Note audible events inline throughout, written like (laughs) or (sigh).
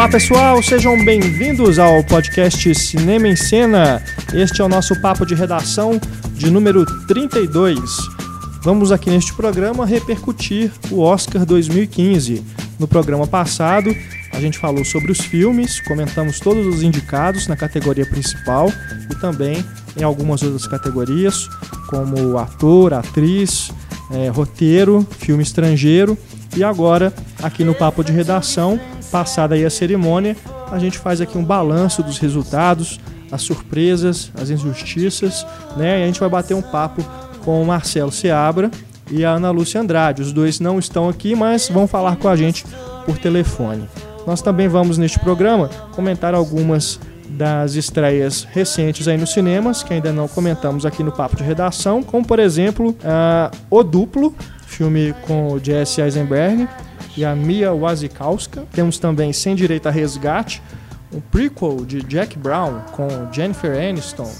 Olá pessoal, sejam bem-vindos ao podcast Cinema em Cena. Este é o nosso papo de redação de número 32. Vamos aqui neste programa repercutir o Oscar 2015. No programa passado, a gente falou sobre os filmes, comentamos todos os indicados na categoria principal e também em algumas outras categorias, como ator, atriz, é, roteiro, filme estrangeiro. E agora, aqui no Papo de Redação, passada aí a cerimônia, a gente faz aqui um balanço dos resultados, as surpresas, as injustiças, né? E a gente vai bater um papo com o Marcelo Seabra e a Ana Lúcia Andrade. Os dois não estão aqui, mas vão falar com a gente por telefone. Nós também vamos neste programa comentar algumas das estreias recentes aí nos cinemas, que ainda não comentamos aqui no Papo de Redação, como por exemplo uh, O Duplo, filme com o Jesse Eisenberg e a Mia Wasikowska. Temos também Sem Direito a Resgate, um prequel de Jack Brown com Jennifer Aniston,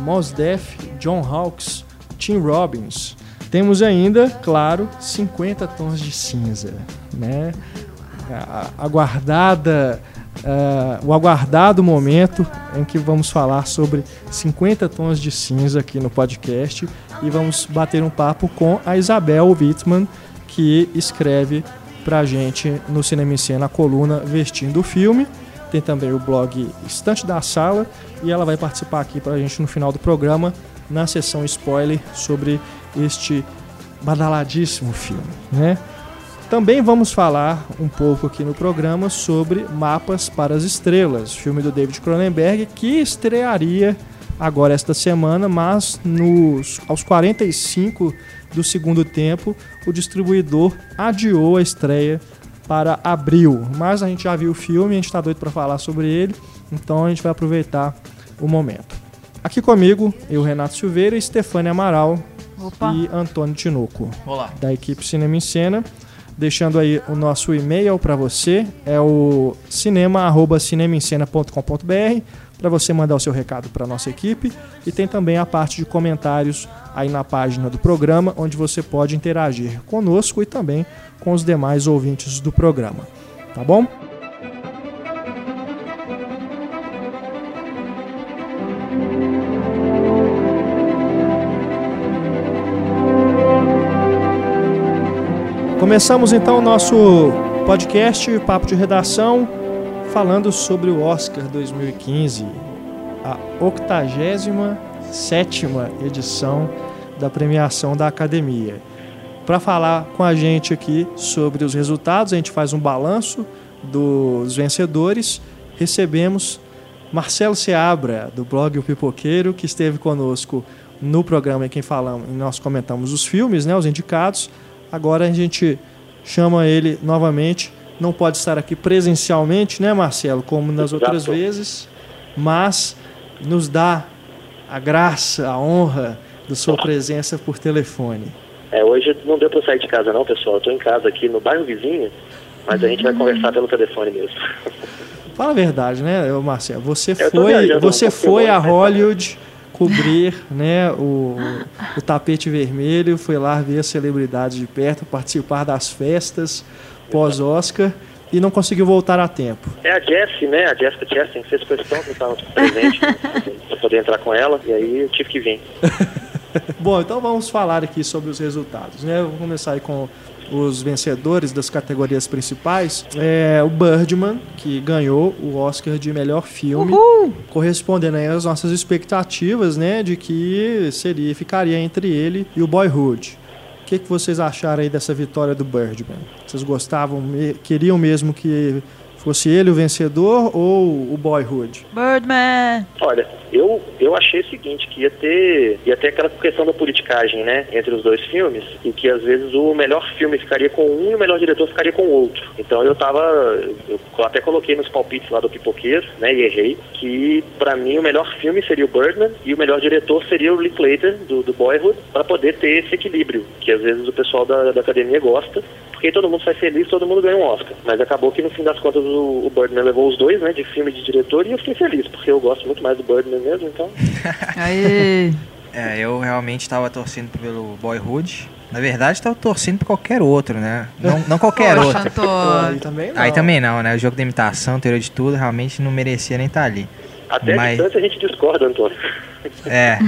Mos Def, John Hawkes, Tim Robbins. Temos ainda, claro, 50 Tons de Cinza, né? aguardada, uh, o aguardado momento em que vamos falar sobre 50 tons de cinza aqui no podcast e vamos bater um papo com a Isabel Wittmann, que escreve pra gente no Cinema em Cena a coluna Vestindo o Filme. Tem também o blog Estante da Sala e ela vai participar aqui pra gente no final do programa na sessão spoiler sobre este badaladíssimo filme, né? Também vamos falar um pouco aqui no programa sobre Mapas para as Estrelas, filme do David Cronenberg, que estrearia agora esta semana, mas nos, aos 45 do segundo tempo, o distribuidor adiou a estreia para abril. Mas a gente já viu o filme, a gente está doido para falar sobre ele, então a gente vai aproveitar o momento. Aqui comigo, eu, Renato Silveira, Estefânia Amaral Opa. e Antônio Tinoco, Olá. da equipe Cinema em Cena deixando aí o nosso e-mail para você, é o cinema@cinemaencena.com.br para você mandar o seu recado para nossa equipe e tem também a parte de comentários aí na página do programa, onde você pode interagir conosco e também com os demais ouvintes do programa. Tá bom? Começamos então o nosso podcast Papo de Redação falando sobre o Oscar 2015, a 87 edição da premiação da Academia. Para falar com a gente aqui sobre os resultados, a gente faz um balanço dos vencedores. Recebemos Marcelo Seabra, do blog O Pipoqueiro, que esteve conosco no programa em que falamos, nós comentamos os filmes, né, os indicados. Agora a gente chama ele novamente. Não pode estar aqui presencialmente, né, Marcelo, como nas Exato. outras vezes, mas nos dá a graça, a honra da sua presença por telefone. É, hoje não deu para sair de casa não, pessoal. Eu estou em casa aqui no bairro vizinho, mas a gente vai conversar pelo telefone mesmo. Fala a verdade, né, Marcelo? Você foi, você foi a Hollywood cobrir né, o, o tapete vermelho, foi lá ver as celebridades de perto, participar das festas pós-Oscar e não conseguiu voltar a tempo. É a Jessie, né? A Jessica Chastain fez questão que estava presente para poder entrar com ela e aí eu tive que vir. (laughs) Bom, então vamos falar aqui sobre os resultados. Né? Vou começar aí com os vencedores das categorias principais, é o Birdman, que ganhou o Oscar de melhor filme, Uhul! correspondendo às nossas expectativas, né, de que seria ficaria entre ele e o Boyhood. O que, que vocês acharam aí dessa vitória do Birdman? Vocês gostavam, queriam mesmo que fosse ele o vencedor ou o Boyhood? Birdman! Olha, eu, eu achei o seguinte, que ia ter, ia ter aquela questão da politicagem, né, entre os dois filmes, e que às vezes o melhor filme ficaria com um e o melhor diretor ficaria com o outro. Então eu tava, eu até coloquei nos palpites lá do Pipoqueiro, né, e errei, que para mim o melhor filme seria o Birdman e o melhor diretor seria o Linklater, do, do Boyhood, para poder ter esse equilíbrio, que às vezes o pessoal da, da academia gosta, porque todo mundo sai feliz, todo mundo ganha um Oscar. Mas acabou que no fim das contas o, o Birdman levou os dois, né, de filme e de diretor, e eu fiquei feliz, porque eu gosto muito mais do Birdman mesmo, então. (laughs) Aí. É, eu realmente estava torcendo pelo Boyhood. Na verdade, tava torcendo pra qualquer outro, né? Não, não qualquer Poxa, outro. Aí também não. Aí também não, né? O jogo da imitação, teoria de tudo, realmente não merecia nem estar ali. Até Mas- a distância a gente discorda, Antônio. É.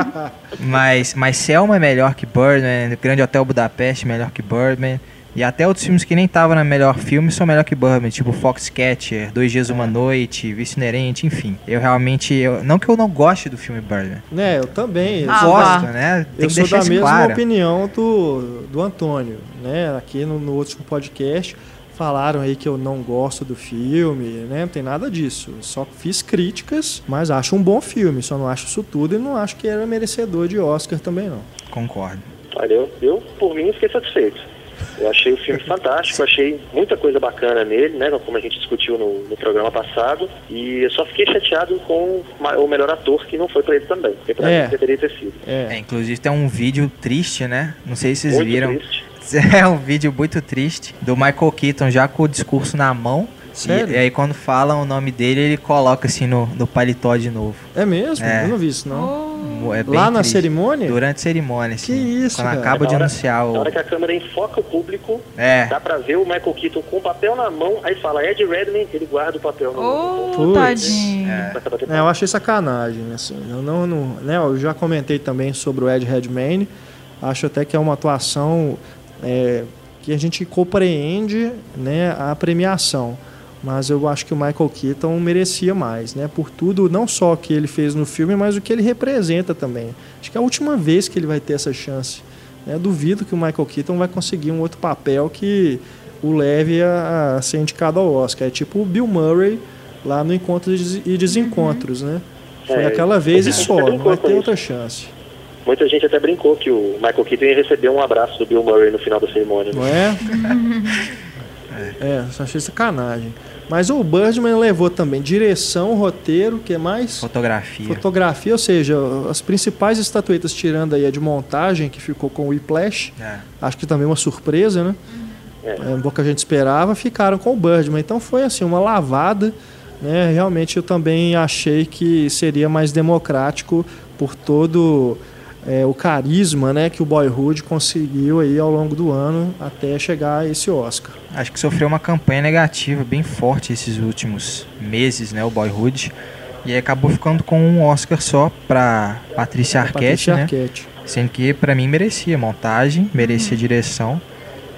(laughs) mas, mas Selma é melhor que Birdman, Grande Hotel Budapeste é melhor que Birdman. E até outros filmes que nem estavam na melhor filme são melhor que Birdman, tipo Foxcatcher, Dois Dias Uma Noite, Vice Inerente, enfim. Eu realmente. Eu, não que eu não goste do filme Birdman. Né, eu também. Eu Ah, sou- gosto, vá. né? Tem eu que sou da mesma claro. opinião do, do Antônio, né? Aqui no, no último podcast falaram aí que eu não gosto do filme, né? Não tem nada disso. Eu Só fiz críticas, mas acho um bom filme. Só não acho isso tudo e não acho que era merecedor de Oscar também não. Concordo. Olha, eu, eu, por mim, fiquei satisfeito. Eu achei o filme fantástico, achei muita coisa bacana nele, né? Como a gente discutiu no, no programa passado. E eu só fiquei chateado com o melhor ator, que não foi pra ele também. Porque pra É. mim deveria ter sido. É, É, inclusive tem um vídeo triste, né? Não sei se vocês Muito viram. triste. (laughs) É um vídeo muito triste do Michael Keaton já com o discurso na mão. Sério? E, e aí quando falam o nome dele, ele coloca assim no, no paletó de novo. é mesmo? É. Eu não vi isso não. Oh, É bem Lá na triste. cerimônia? Durante a cerimônia, Que isso, Quando cara. acaba de Na hora- anunciar o. Na hora que a câmera enfoca o público, É. dá pra ver o Michael Keaton com o papel na mão, aí fala Ed Redmayne, ele guarda o papel na mão. oh tadinho. Bater É, eu achei sacanagem, assim. Eu não, não, né, eu já comentei também sobre o Ed Redmayne. Acho até que é uma atuação é, que a gente compreende, né, a premiação. Mas eu acho que o Michael Keaton merecia mais, né? Por tudo, não só o que ele fez no filme, mas o que ele representa também. Acho que é a última vez que ele vai ter essa chance. né? Duvido que o Michael Keaton vai conseguir um outro papel que o leve a, a ser indicado ao Oscar. É tipo o Bill Murray lá no Encontros e Desencontros, né? Foi É, aquela vez e só, não vai ter outra chance. Muita gente até brincou que o Michael Keaton ia receber um abraço do Bill Murray no final da cerimônia. Não é? (laughs) É, só achei sacanagem. Mas o Birdman levou também direção, roteiro, que é mais Fotografia. fotografia, ou seja, as principais estatuetas tirando aí a de montagem, que ficou com o Whiplash, É. acho que também uma surpresa, né? É. É, um pouco que a gente esperava, ficaram com o Birdman. Então foi assim, uma lavada. Né? Realmente eu também achei que seria mais democrático por todo é, o carisma né, que o Boyhood conseguiu aí ao longo do ano até chegar a esse Oscar. Acho que sofreu uma campanha negativa bem forte esses últimos meses, né? O Boyhood. E aí acabou ficando com um Oscar só pra Patrícia Arquette, Patrícia né? Arquette. Sendo que pra mim merecia montagem, merecia direção.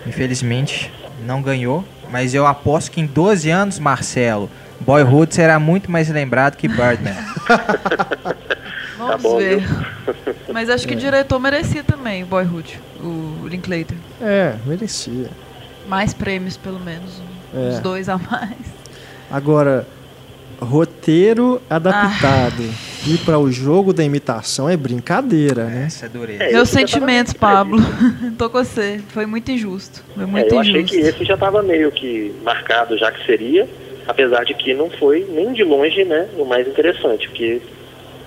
Infelizmente não ganhou. Mas eu aposto que em 12 anos, Marcelo, Boyhood será muito mais lembrado que Birdman. (laughs) Vamos Tá bom, ver. (laughs) Mas acho que o diretor merecia também, o Boyhood, o Linklater. É, merecia. Mais prêmios, pelo menos. É. Uns dois a mais. Agora, roteiro adaptado e para o jogo da imitação é brincadeira, né? Essa é dureza. É, Meus sentimentos, Pablo. (laughs) Tô com você. Foi muito injusto. Foi É, muito eu achei injusto. que esse já estava meio que marcado já que seria, apesar de que não foi nem de longe né, o mais interessante, porque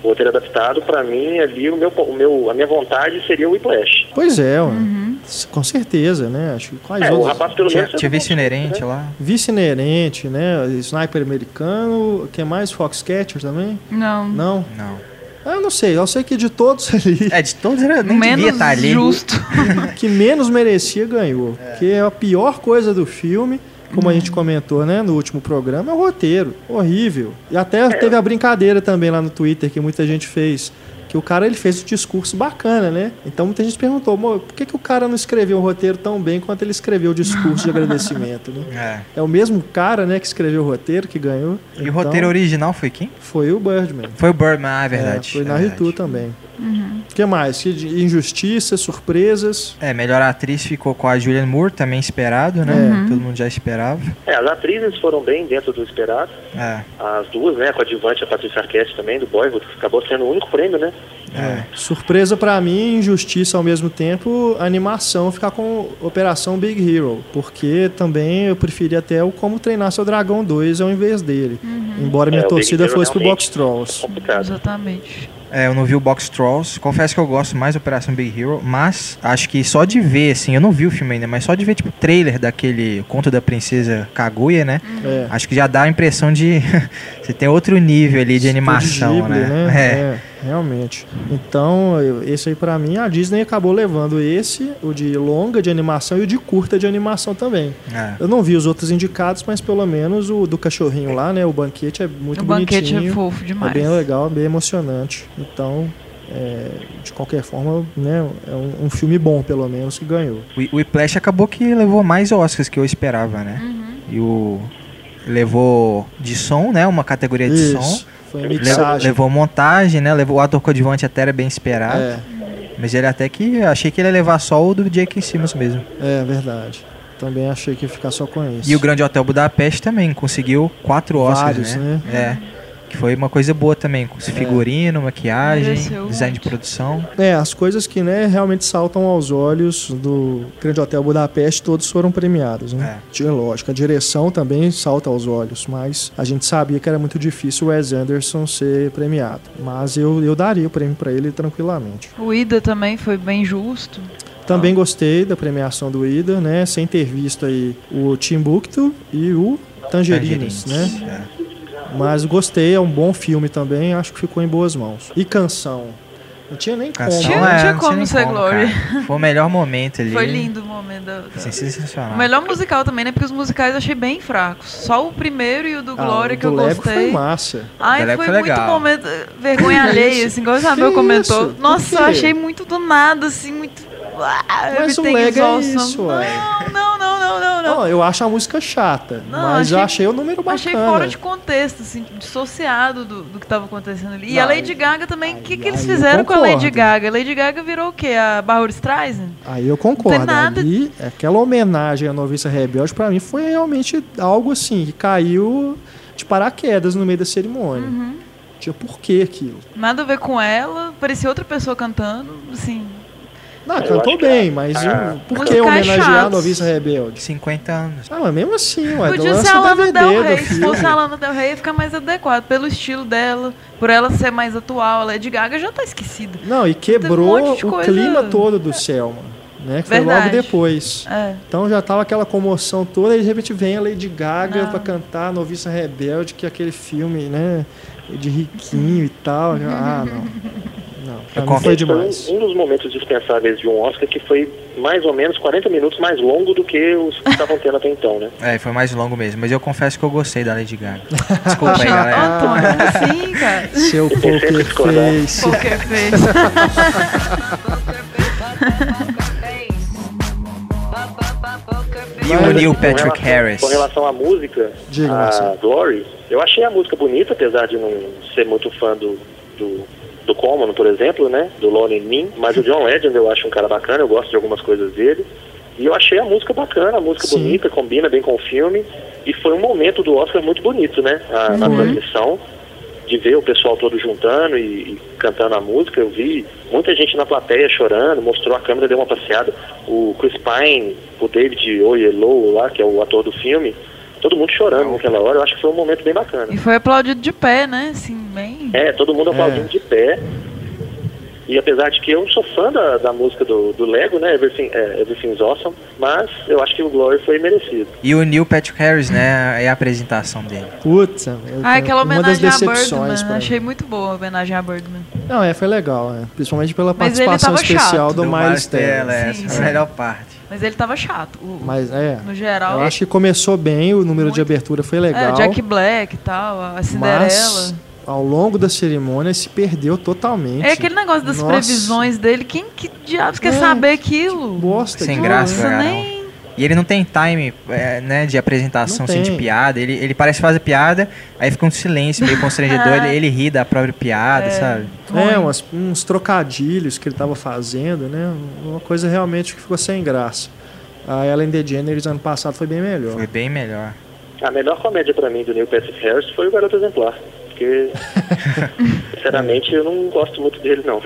o roteiro adaptado, para mim, ali, o meu, o meu, a minha vontade seria o Whiplash. Pois é. Uhum. com certeza, né? Acho que quais É, o outros? rapaz pelo Tinha, menos... tinha vice inerente lá. Vice inerente, né? Sniper americano, que mais? Foxcatcher também? Não. Não? Não. Ah, Eu não sei, eu sei que de todos ali, É, de todos era, nem devia Menos estar ali. justo. (laughs) que menos merecia ganhou. Que é a pior coisa do filme, como a gente comentou, né, no último programa, é o roteiro. Horrível. E até teve a brincadeira também lá no Twitter que muita gente fez. Que o cara ele fez um discurso bacana, né? Então muita gente perguntou, "Mo, por que, que o cara não escreveu um roteiro tão bem quanto ele escreveu o discurso de agradecimento, né? (laughs) É. É o mesmo cara, né, que escreveu o roteiro, que ganhou. E o Então, roteiro original foi quem? Foi o Birdman. Foi o Birdman, ah, é verdade. É, foi é na. Ritu também. O que mais? Que de injustiça, surpresas. É, melhor atriz ficou com a Julianne Moore, também esperado, né? Uhum. Todo mundo já esperava. É, as atrizes foram bem dentro do esperado. É, As duas, né, com a Advante, a Patrícia Arquette também, do Boyhood, que acabou sendo o único prêmio, né? é. Surpresa pra mim, injustiça ao mesmo tempo, a animação ficar com Operação Big Hero, porque também eu preferi até o Como Treinar Seu Dragão 2 ao invés dele. Embora minha É, o Big torcida fosse pro Box Trolls. Complicado. Exatamente. É, eu não vi o Box Trolls. Confesso que eu gosto mais da Operação Big Hero, mas acho que só de ver, assim, eu não vi o filme ainda, mas só de ver, tipo, o trailer daquele Conto da Princesa Kaguya, né? É. Acho que já dá a impressão de (laughs) você tem outro nível ali de animação, Ghibli, né? É. É. Realmente. Então, eu- esse aí pra mim, a Disney acabou levando esse, o de longa de animação e o de curta de animação também. É. Eu não vi os outros indicados, mas pelo menos o do cachorrinho lá, né? O banquete é muito o banquete bonitinho. é fofo É demais. bem legal, bem emocionante. Então, é, de qualquer forma, né, é um, um filme bom, pelo menos, que ganhou. O, o Whiplash acabou que levou mais Oscars que eu esperava, né? Uhum. E o. Levou de som, né? Uma categoria de som. Isso, foi Levou, mixagem. levou montagem, né? Levou o ator coadjuvante até era bem esperado. É, Mas ele até que. Achei que ele ia levar só o do Jake Simmons mesmo. é verdade. Também achei que ia ficar só com esse. E o Grande Hotel Budapeste também conseguiu quatro Oscars, Vários, né? né? É. Que foi uma coisa boa também. Com figurino, maquiagem, Mereceu design de muito. produção. É, as coisas que né, realmente saltam aos olhos do Grande Hotel Budapeste, todos foram premiados. Né? É. Tinha lógico, a direção também salta aos olhos, mas a gente sabia que era muito difícil o Wes Anderson ser premiado. Mas eu, eu daria o prêmio para ele tranquilamente. O Ida também foi bem justo. Também gostei da premiação do Ida, né? Sem ter visto aí o Timbuktu e o Tangerines, Tangerines, né? é. Mas gostei, é um bom filme também, acho que ficou em boas mãos. E canção? Não tinha nem como. Canção, Tinha- né? é, tinha não como nem ser Glory. cara. Foi o melhor momento ali. Foi lindo o momento da. da- Assim, sensacional. O melhor musical também, né? Porque os musicais eu achei bem fracos. Só o primeiro e o do Ah, Glória o que eu do Lego foi gostei. massa. Ai, foi foi muito momento. Vergonha (laughs) alheia, assim, igual o Isabel Que comentou. isso? Nossa, eu achei muito do nada, assim, muito. Ah, Mas o Lego é isso. Não, não, não, não, não, eu acho a música chata, Não, mas eu achei- achei o número bacana. Achei fora de contexto, assim, dissociado do, do que estava acontecendo ali. E a Não, Lady Gaga também, o que, que eles fizeram com a Lady. Gaga? A Lady Gaga virou o quê? A Barbara Streisand? Aí eu concordo. Não tem nada- Ali, aquela homenagem à noviça rebelde, pra mim, foi realmente algo assim, que caiu de paraquedas no meio da cerimônia. Uhum. Tinha porquê aquilo. Nada a ver com ela, parecia outra pessoa cantando, assim. Não, Eu cantou bem, a- mas a- o- por que homenagear a noviça rebelde? 50 anos. Ah, mas mesmo assim, ué, Podia lança ser a o Lana DVD Del do Rey. Se fosse a Lana Del Rey, ia ficar mais adequado. Pelo estilo dela, por ela ser mais atual. A Lady Gaga já tá esquecida. Não, e quebrou de o coisa- clima todo do Selma, né? Que foi logo Verdade. depois. É. Então já tava aquela comoção toda e de repente vem a Lady Gaga pra cantar a Noviça Rebelde, que é aquele filme, né? De riquinho e tal. Já- Ah, não. (laughs) Confesso foi demais. um, um dos momentos dispensáveis de um Oscar que foi mais ou menos 40 minutos mais longo do que os que estavam tendo até então, né? É, foi mais longo mesmo. Mas eu confesso que eu gostei da Lady Gaga. Desculpa aí, Poxa, (laughs) galera. Como assim, cara? Seu poker face. Poker face. E o Neil Patrick relação- Harris. Com relação à música, Diga, a. Glory, eu achei a música bonita, apesar de não ser muito fã do, do, do Common, por exemplo, né? Do Lonely Me. Mas o John Legend eu acho um cara bacana, eu gosto de algumas coisas dele. E eu achei a música bacana, a música Sim. bonita, combina bem com o filme. E foi um momento do Oscar muito bonito, né? A, na Foi. transmissão. De ver o pessoal todo juntando e, e cantando a música, eu vi muita gente na plateia chorando, mostrou a câmera, deu uma passeada. O Chris Pine, o David Oyelowo lá, que é o ator do filme, todo mundo chorando naquela hora. Eu acho que foi um momento bem bacana. E foi aplaudido de pé, né? Assim, bem. É, todo mundo aplaudindo É. de pé. E apesar de que eu sou fã da, da música do, do Lego, né? Everything, é, Everything's Awesome, mas eu acho que o Glory foi merecido. E o Neil Patrick Harris, né? É a apresentação dele. Putz, Ah, aquela uma das homenagem a decepções Birdman. Achei muito boa a homenagem a Birdman. Não, é, foi legal, né? Principalmente pela Mas participação especial chato. do, Miles Teller. é, Sim, essa é a melhor parte. Mas ele tava chato. O- Mas é. no geral. Eu acho que começou bem, o número de Muito. abertura foi É, legal. Jack Black e tal, a Cinderela. Mas ao longo da cerimônia se perdeu totalmente. É aquele negócio das Nossa. previsões dele. Quem que diabos quer É, saber aquilo? Bosta Sem graça, Nossa, cara. nem. E ele não tem time, é, né, de apresentação, assim, de piada. Ele, ele parece fazer piada, aí fica um silêncio meio (laughs) constrangedor, ele, ele ri da própria piada, É. sabe? É, umas- uns trocadilhos que ele tava fazendo, né? Uma coisa realmente que ficou sem graça. A Ellen DeGeneres ano passado foi bem melhor. Foi bem melhor. A melhor comédia pra mim do Neil Patrick Harris foi o Garoto Exemplar. Porque, (laughs) sinceramente, eu não gosto muito dele, não.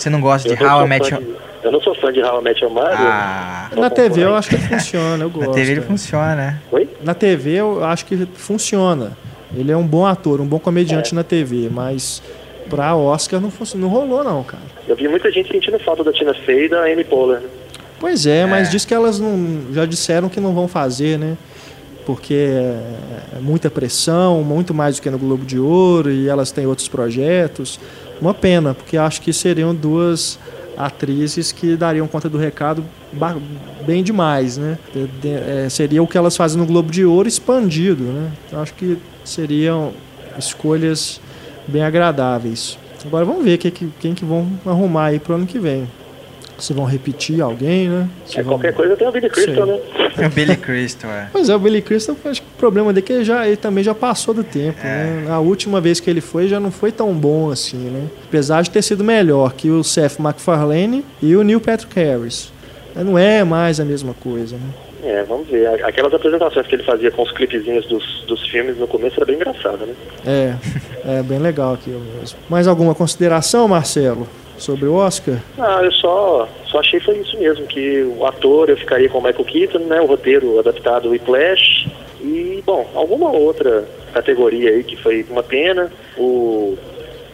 Você não gosta de Eu não How I Met Your... de- Eu não sou fã de How I Met Your Mother. Ah, Sou Na TV eu acho que funciona, eu (laughs) gosto. na TV ele funciona, né? Oi? Na TV eu acho que funciona. Ele é um bom ator, um bom comediante É. na TV, mas pra Oscar não, não rolou não, cara. Eu vi muita gente sentindo falta da Tina Fey e da Amy Poehler. né? Pois é, mas É. diz que elas não, já disseram que não vão fazer, né? Porque é, é muita pressão, muito mais do que no Globo de Ouro, e elas têm outros projetos. Uma pena, porque acho que seriam duas atrizes que dariam conta do recado bem demais, né? De, de, é, seria o que elas fazem no Globo de Ouro expandido, né? Então, acho que seriam escolhas bem agradáveis. Agora vamos ver quem que, quem que vão arrumar aí pro ano que vem. Se vão repetir alguém, né? Se é, vão... qualquer coisa tem o Billy Crystal, né? É o Billy Crystal, é. Pois é, o Billy Crystal, acho que o problema dele é que ele, já, ele também já passou do tempo, é. né? A última vez que ele foi já não foi tão bom assim, né? Apesar de ter sido melhor que o Seth MacFarlane e o Neil Patrick Harris. Não é mais a mesma coisa, né? É, vamos ver. Aquelas apresentações que ele fazia com os clipezinhos dos, dos filmes no começo era bem engraçado, né? É, é bem legal aquilo mesmo. Mais alguma consideração, Marcelo? Sobre o Oscar? Ah, eu só, só achei foi isso mesmo, que o ator eu ficaria com o Michael Keaton, né? O roteiro adaptado o Flash e, bom, alguma outra categoria aí que foi uma pena. O,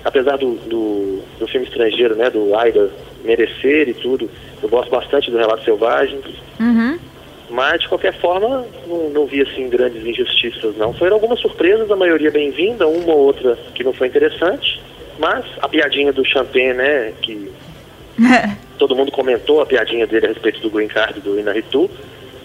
apesar do, do, do filme estrangeiro, né? Do Aida merecer e tudo, eu gosto bastante do Relato Selvagem. Uhum. Mas, de qualquer forma, não, não vi, assim, grandes injustiças, não. Foram algumas surpresas, a maioria bem-vinda, uma ou outra que não foi interessante. Mas a piadinha do Champagne, né, que (laughs) todo mundo comentou a piadinha dele a respeito do green card do Inaritu,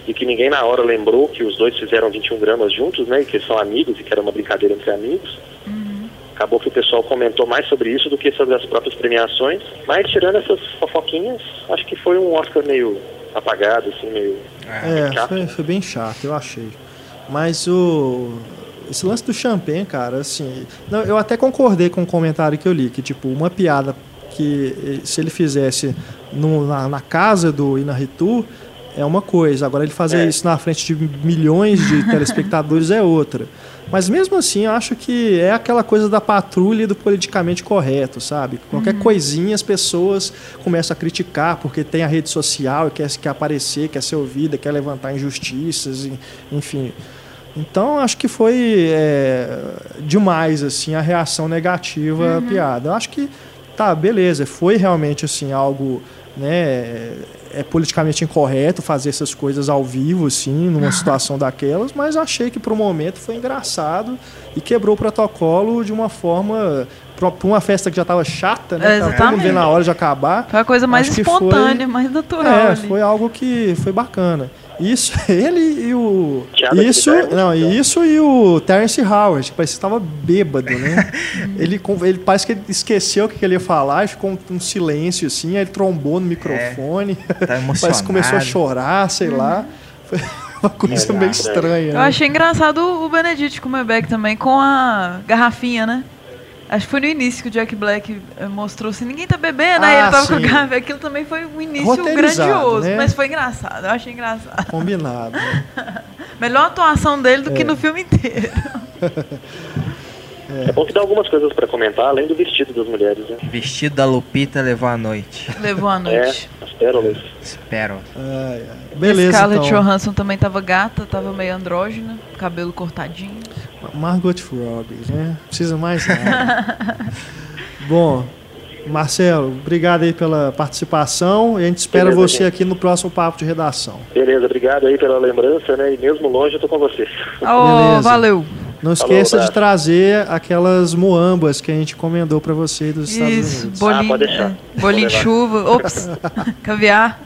e que ninguém na hora lembrou que os dois fizeram 21 gramas juntos, né, e que são amigos e que era uma brincadeira entre amigos. Uhum. Acabou que o pessoal comentou mais sobre isso do que sobre as próprias premiações. Mas tirando essas fofoquinhas, acho que foi um Oscar meio apagado, assim, meio. É, foi, foi bem chato, eu achei. Mas o esse lance do champanhe, cara, assim. Não, eu até concordei com o comentário que eu li, que, tipo, uma piada que se ele fizesse no, na, na, casa do Inaritu é uma coisa, agora ele fazer é. isso na frente de milhões de (laughs) telespectadores é outra. Mas mesmo assim, eu acho que é aquela coisa da patrulha e do politicamente correto, sabe? Qualquer uhum. coisinha as pessoas começam a criticar porque tem a rede social e quer, quer aparecer, quer ser ouvida, quer levantar injustiças, enfim. Então acho que foi é, demais assim a reação negativa uhum. à piada. Eu acho que tá, beleza, foi realmente assim algo, né, é politicamente incorreto fazer essas coisas ao vivo assim, numa (laughs) situação daquelas, mas achei que para o momento foi engraçado e quebrou o protocolo de uma forma para uma festa que já estava chata, né? Exatamente. Tava todo mundo vendo na hora de acabar. Foi a coisa mais espontânea, foi, mais natural. É, ali. foi algo que foi bacana. Isso, (laughs) ele e o. Thiago isso, não, então. isso e o Terence Howard, que parece que estava bêbado, né? (laughs) ele, ele parece que ele esqueceu o que ele ia falar e ficou um, um silêncio assim, aí ele trombou no microfone. É, tá (laughs) parece que começou a chorar, sei uhum. lá. Foi uma coisa meio estranha. Eu né? achei engraçado o Benedict Cumberbatch também com a garrafinha, né? Acho que foi no início que o Jack Black eh, mostrou assim, ninguém tá bebendo, ah, aí ele tava sim. com o garrafa. Aquilo também foi um início grandioso, né? mas foi engraçado, eu achei engraçado. Combinado. Né? (laughs) Melhor atuação dele do é. que no filme inteiro. (laughs) É. é bom que dá algumas coisas para comentar, além do vestido das mulheres, né? Vestido da Lupita levou a noite. Levou a (laughs) noite. É, as pérolas. As pérolas. É, Beleza, Scarlett então. Johansson também tava gata, tava meio andrógena, cabelo cortadinho. Margot Robbie, né? Precisa mais nada. (laughs) Bom, Marcelo, obrigado aí pela participação e a gente espera Beleza, você gente. aqui no próximo Papo de Redação. Beleza, obrigado aí pela lembrança, né? E mesmo longe eu tô com você. (laughs) Oh, valeu. Não esqueça Falou, de trazer aquelas moambas que a gente encomendou para você dos Estados Isso, Unidos. Bolinho, ah, pode deixar. É, bolinho de chuva, ops, (laughs) caviar.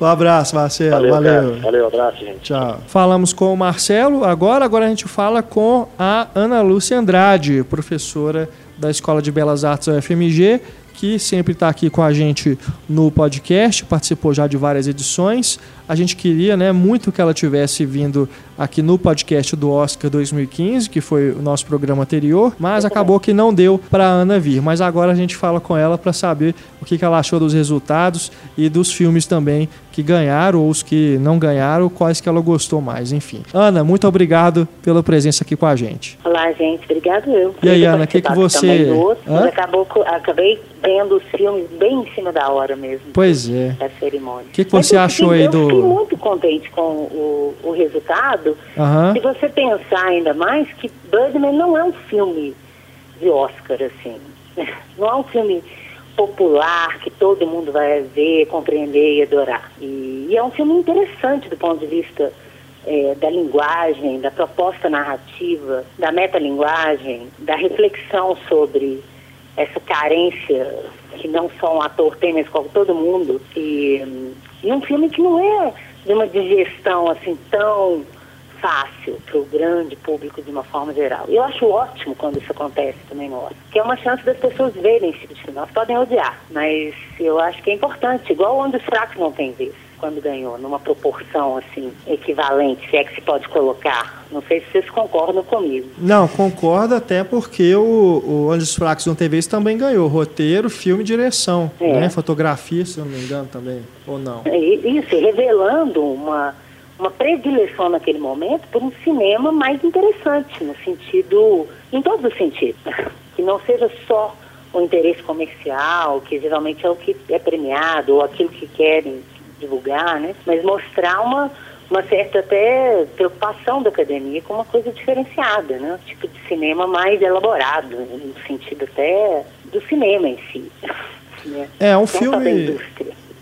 Um abraço, Marcelo. Valeu. Valeu, Valeu abraço, gente. Tchau. Falamos com o Marcelo, agora, agora a gente fala com a Ana Lúcia Andrade, professora da Escola de Belas Artes da UFMG, que sempre está aqui com a gente no podcast, participou já de várias edições. A gente queria né, muito que ela tivesse vindo aqui no podcast do Oscar 2015, que foi o nosso programa anterior, mas acabou que não deu para Ana vir. Mas agora a gente fala com ela para saber o que, que ela achou dos resultados e dos filmes também que ganharam ou os que não ganharam, quais que ela gostou mais, enfim. Ana, muito obrigado pela presença aqui com a gente. Olá, gente, obrigado eu. E aí, Ana, o que, que você. Acabou, acabei vendo os filmes bem em cima da hora mesmo. Pois é. Da cerimônia. O que, que você achou aí do. Fiquei muito contente com o, o resultado Uhum. Se você pensar ainda mais que Birdman não é um filme de Oscar, assim. (laughs) Não é um filme popular que todo mundo vai ver, compreender e adorar. E, e é um filme interessante do ponto de vista é, da linguagem, da proposta narrativa, da metalinguagem, da reflexão sobre essa carência que não só um ator tem, mas como todo mundo. E, e um filme que não é de uma digestão assim tão fácil para o grande público de uma forma geral. Eu acho ótimo quando isso acontece também no Oscar, que é uma chance das pessoas verem esse tipo filme. Elas podem odiar, mas eu acho que é importante, igual onde os fracos não têm vez quando ganhou, numa proporção assim equivalente, se é que se pode colocar. Não sei se vocês concordam comigo. Não, concordo até porque o, o Onde os Fracos Não TV também ganhou roteiro, filme e direção, é. né? Fotografia, se eu não me engano também, ou não. Isso, revelando uma uma predileção naquele momento por um cinema mais interessante, no sentido, em todos os sentidos, (laughs) que não seja só o interesse comercial, que geralmente é o que é premiado, ou aquilo que querem divulgar, né? mas mostrar uma, uma certa até preocupação da academia com uma coisa diferenciada, né? um tipo de cinema mais elaborado, no sentido até do cinema em si. (laughs) Né? É, um filme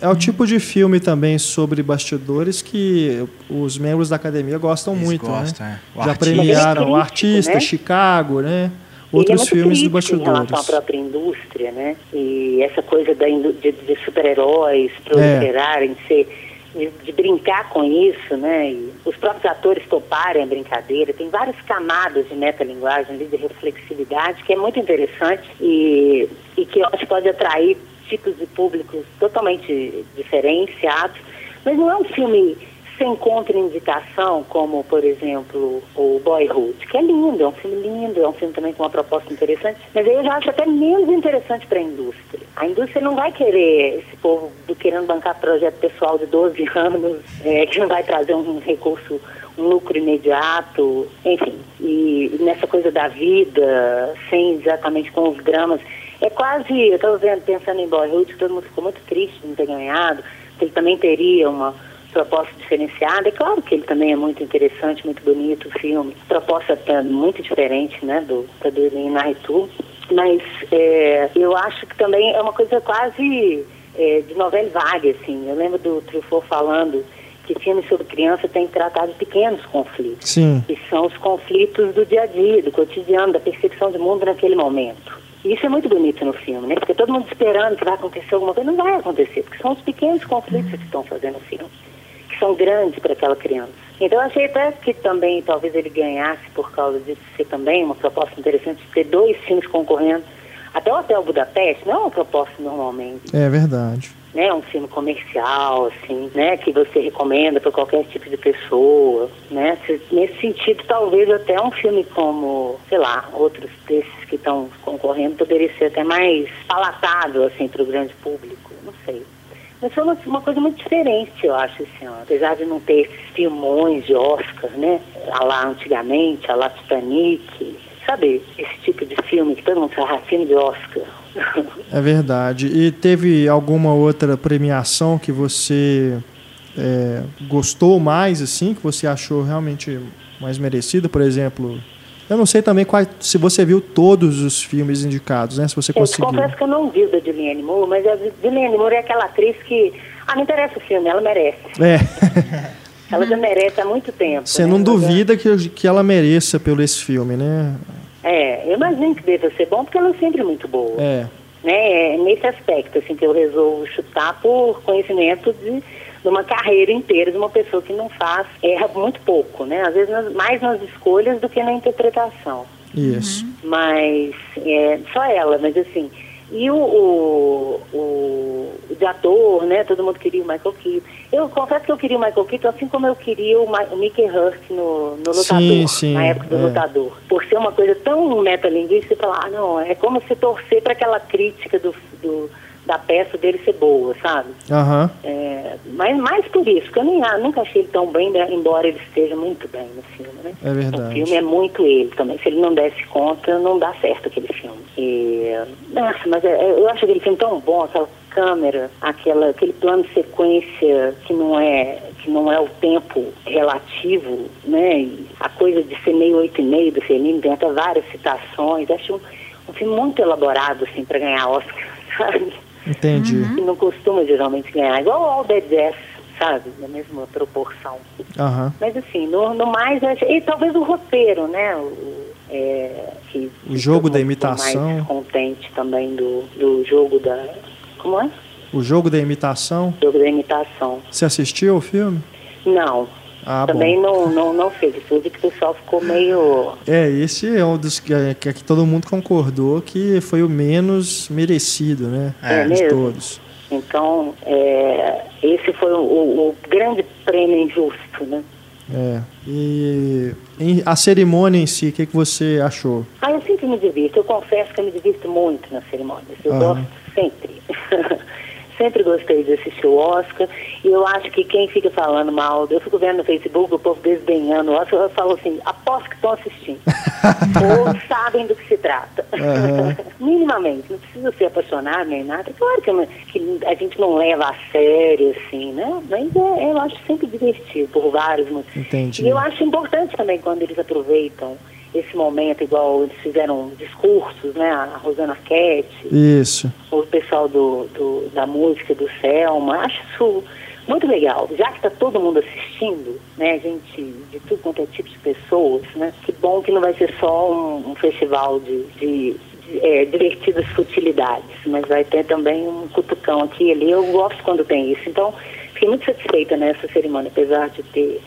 é o tipo de filme também sobre bastidores que os membros da academia gostam Eles muito, né? gostam, né? É. Já artista. premiaram o artista, né? Chicago, né? Outros é filmes de bastidores. Em relação à própria indústria, né? E essa coisa da de, de super-heróis proliferarem, é. ser de, de, brincar com isso, né? E os próprios atores toparem a brincadeira. Tem várias camadas de metalinguagem, de reflexividade, que é muito interessante e, e que eu acho que pode atrair tipos de públicos totalmente diferenciados, mas não é um filme sem contraindicação, como, por exemplo, o Boyhood, que é lindo, é um filme lindo, é um filme também com uma proposta interessante, mas eu já acho até menos interessante para a indústria. A indústria não vai querer esse povo do querendo bancar projeto pessoal de 12 (laughs) anos, é, que não vai trazer um recurso, um lucro imediato, enfim, e nessa coisa da vida, sem exatamente com os dramas é quase, eu estava pensando em Boyhood, todo mundo ficou muito triste de não ter ganhado, ele também teria uma proposta diferenciada. É claro que ele também é muito interessante, muito bonito o filme. Proposta até muito diferente, né, do, do Inaritu. Mas é, eu acho que também é uma coisa quase é, de novela vaga, assim. Eu lembro do Truffaut falando que filmes sobre criança têm tratado de pequenos conflitos. Sim. Que são os conflitos do dia a dia, do cotidiano, da percepção de mundo naquele momento. E isso é muito bonito no filme, né? Porque todo mundo esperando que vai acontecer alguma coisa. Não vai acontecer, porque são os pequenos conflitos que estão fazendo o filme, que são grandes para aquela criança. Então achei até que também talvez ele ganhasse por causa disso ser também uma proposta interessante de ter dois filmes concorrendo. Até o Hotel Budapeste não é uma proposta normalmente. É verdade né, um filme comercial, assim, né, que você recomenda para qualquer tipo de pessoa, né? Nesse sentido, talvez até um filme como, sei lá, outros desses que estão concorrendo poderia ser até mais palatável, assim, para o grande público, não sei. Mas foi uma, uma, coisa muito diferente, eu acho, assim, ó. apesar de não ter esses filmões de Oscar, né, a lá antigamente, a lá Titanic, sabe, esse tipo de filme que todo mundo fala, filme de Oscar, (laughs) é verdade. E teve alguma outra premiação que você é, gostou mais, assim, que você achou realmente mais merecida? Por exemplo, eu não sei também qual, se você viu todos os filmes indicados, né? Se você conseguiu. Eu confesso que eu não vi o da Julianne Moore, mas a Julianne Moore é aquela atriz que... Ah, não interessa o filme, ela merece. É. (laughs) ela já merece há muito tempo. Você né? não duvida que, que ela mereça pelo esse filme, né? É, eu imagino que deva ser bom, porque ela é sempre muito boa. É. Né? É nesse aspecto, assim, que eu resolvo chutar por conhecimento de, de uma carreira inteira de uma pessoa que não faz, erra muito pouco, né? Às vezes nas, mais nas escolhas do que na interpretação. Isso. Uhum. Mas, é, só ela, mas assim, e o, o, o, de ator, né? Todo mundo queria o Michael Keaton. Eu confesso que eu queria o Michael Keaton, assim como eu queria o, o Mickey Hurst no, no Lutador, sim, sim, na época do é. Lutador. Por ser uma coisa tão metalinguística, você fala, ah, não, é como se torcer para aquela crítica do, do da peça dele ser boa, sabe? Uhum. É, mas mais por isso, porque eu nem, ah, nunca achei ele tão bem, né, embora ele esteja muito bem no filme, né? É verdade. O filme é muito ele também. Se ele não desse conta, não dá certo aquele filme. E, nossa, mas é, é eu acho aquele filme tão bom, aquela câmera, aquela, aquele plano de sequência que não é que não é o tempo relativo, né? E a coisa de ser meio oito e meio do Fellini, tem até várias citações. Acho um, um filme muito elaborado, assim, para ganhar Oscar, (laughs) sabe? Entendi. Uhum. Não costuma geralmente ganhar, igual o All Dead Jazz, sabe? Na mesma proporção. Uhum. Mas assim, no, no mais, e talvez o roteiro, né? O, É, que o jogo da imitação. Mais contente também do, do jogo da. Como é? O jogo da imitação. O jogo da imitação. Você assistiu o filme? Não. Ah, Também bom. não, não, não fez. Tudo que o pessoal ficou meio. É, esse é um dos que, é, que, que todo mundo concordou que foi o menos merecido, né? É, de mesmo? todos. Então, é, esse foi o, o, grande prêmio injusto, né? É. E em, a cerimônia em si, o que, que você achou? Ah, eu sempre me divirto. Eu confesso que eu me divirto muito nas cerimônias. Eu uhum. gosto sempre. (laughs) sempre gostei de assistir o Oscar e eu acho que quem fica falando mal, eu fico vendo no Facebook o povo desdenhando o Oscar, eu falo assim, aposto que estão assistindo. (laughs) Ou sabem do que se trata. Uhum. (laughs) Minimamente, não precisa ser apaixonado nem nada. Claro que, que, a gente não leva a sério, assim, né? Mas é, eu acho sempre divertido, por vários motivos. Entendi. E eu acho importante também quando eles aproveitam esse momento, igual eles fizeram discursos, né? A Rosana Arquette. Isso. O pessoal do, do, da música do Selma. Acho isso muito legal. Já que está todo mundo assistindo, né? Gente de tudo quanto é tipo de pessoas, né? Que bom que não vai ser só um, um festival de, de, de é, divertidas futilidades, mas vai ter também um cutucão aqui e ali. Eu gosto quando tem isso. Então, fiquei muito satisfeita nessa cerimônia, apesar de ter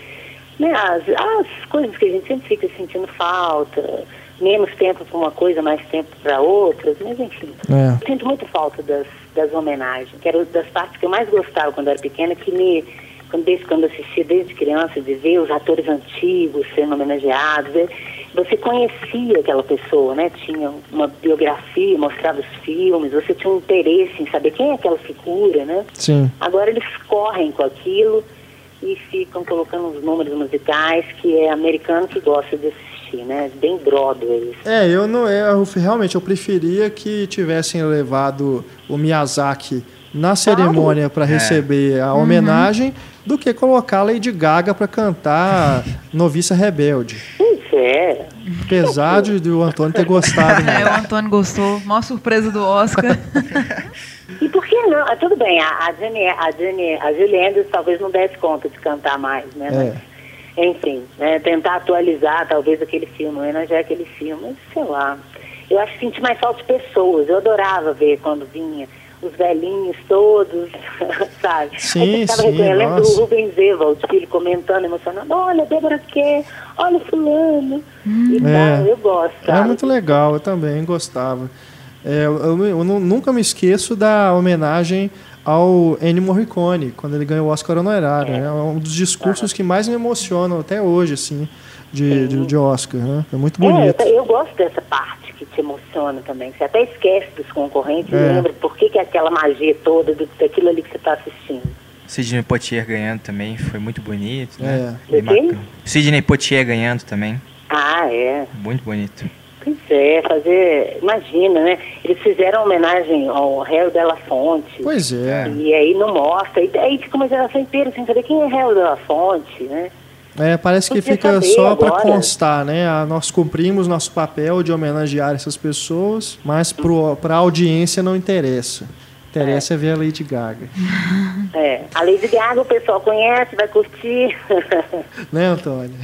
né, as, as coisas que a gente sempre fica sentindo falta, menos tempo para uma coisa, mais tempo para outras, mas enfim. É. Eu sinto muito falta das, das homenagens, que era das partes que eu mais gostava quando era pequena, que me, quando, desde quando assistia desde criança, de ver os atores antigos sendo homenageados, você conhecia aquela pessoa, né? Tinha uma biografia, mostrava os filmes, você tinha um interesse em saber quem é aquela figura, né? Sim. Agora eles correm com aquilo e ficam colocando os números musicais que é americano que gosta de assistir, né? Bem Broadway. É, eu não eu, realmente eu preferia que tivessem levado o Miyazaki na cerimônia para é. receber a uhum. homenagem uhum. do que colocar a Lady Gaga para cantar (laughs) Noviça Rebelde. Pois é. Apesar de, de o Antônio ter gostado. Né? É, o Antônio gostou. Maior surpresa do Oscar. E por que não? Ah, tudo bem, a, a, Jenny, a, Jenny, a Julie Andrews talvez não desse conta de cantar mais, né? É. Mas, enfim, né, tentar atualizar talvez aquele filme, homenagear aquele filme, sei lá. Eu acho que senti mais falta de pessoas. Eu adorava ver quando vinha os velhinhos todos, (laughs) sabe? Sim, Aí você sim, eu lembro do Rubens Eva, o filho comentando, emocionado, olha, Débora quer, olha fulano. Hum. E é. tal, eu gosto. É sabe? É muito legal, eu também gostava. É, eu, eu, eu, nunca me esqueço da homenagem ao Ennio Morricone, quando ele ganhou o Oscar honorário. É, né? é um dos discursos que mais me emocionam até hoje, assim, de, de, de, Oscar. Né? É muito bonito. É, eu, eu, gosto dessa parte que te emociona também. Você até esquece dos concorrentes é. e lembra por que, que é aquela magia toda do, daquilo ali que você está assistindo. Sidney Poitier ganhando também, foi muito bonito, né? É. Sidney Poitier ganhando também. Ah, é. Muito bonito. Pois é, fazer. Imagina, né? Eles fizeram homenagem ao Réu Della Fonte. Pois é. E aí não mostra. E aí fica uma geração inteira sem saber quem é Réu Della Fonte, né? É, parece que fica só para constar, né? Ah, nós cumprimos nosso papel de homenagear essas pessoas, mas para a audiência não interessa. Interessa é. ver a Lady Gaga. É, a Lady Gaga o pessoal conhece, vai curtir. (laughs) Né, Antônio?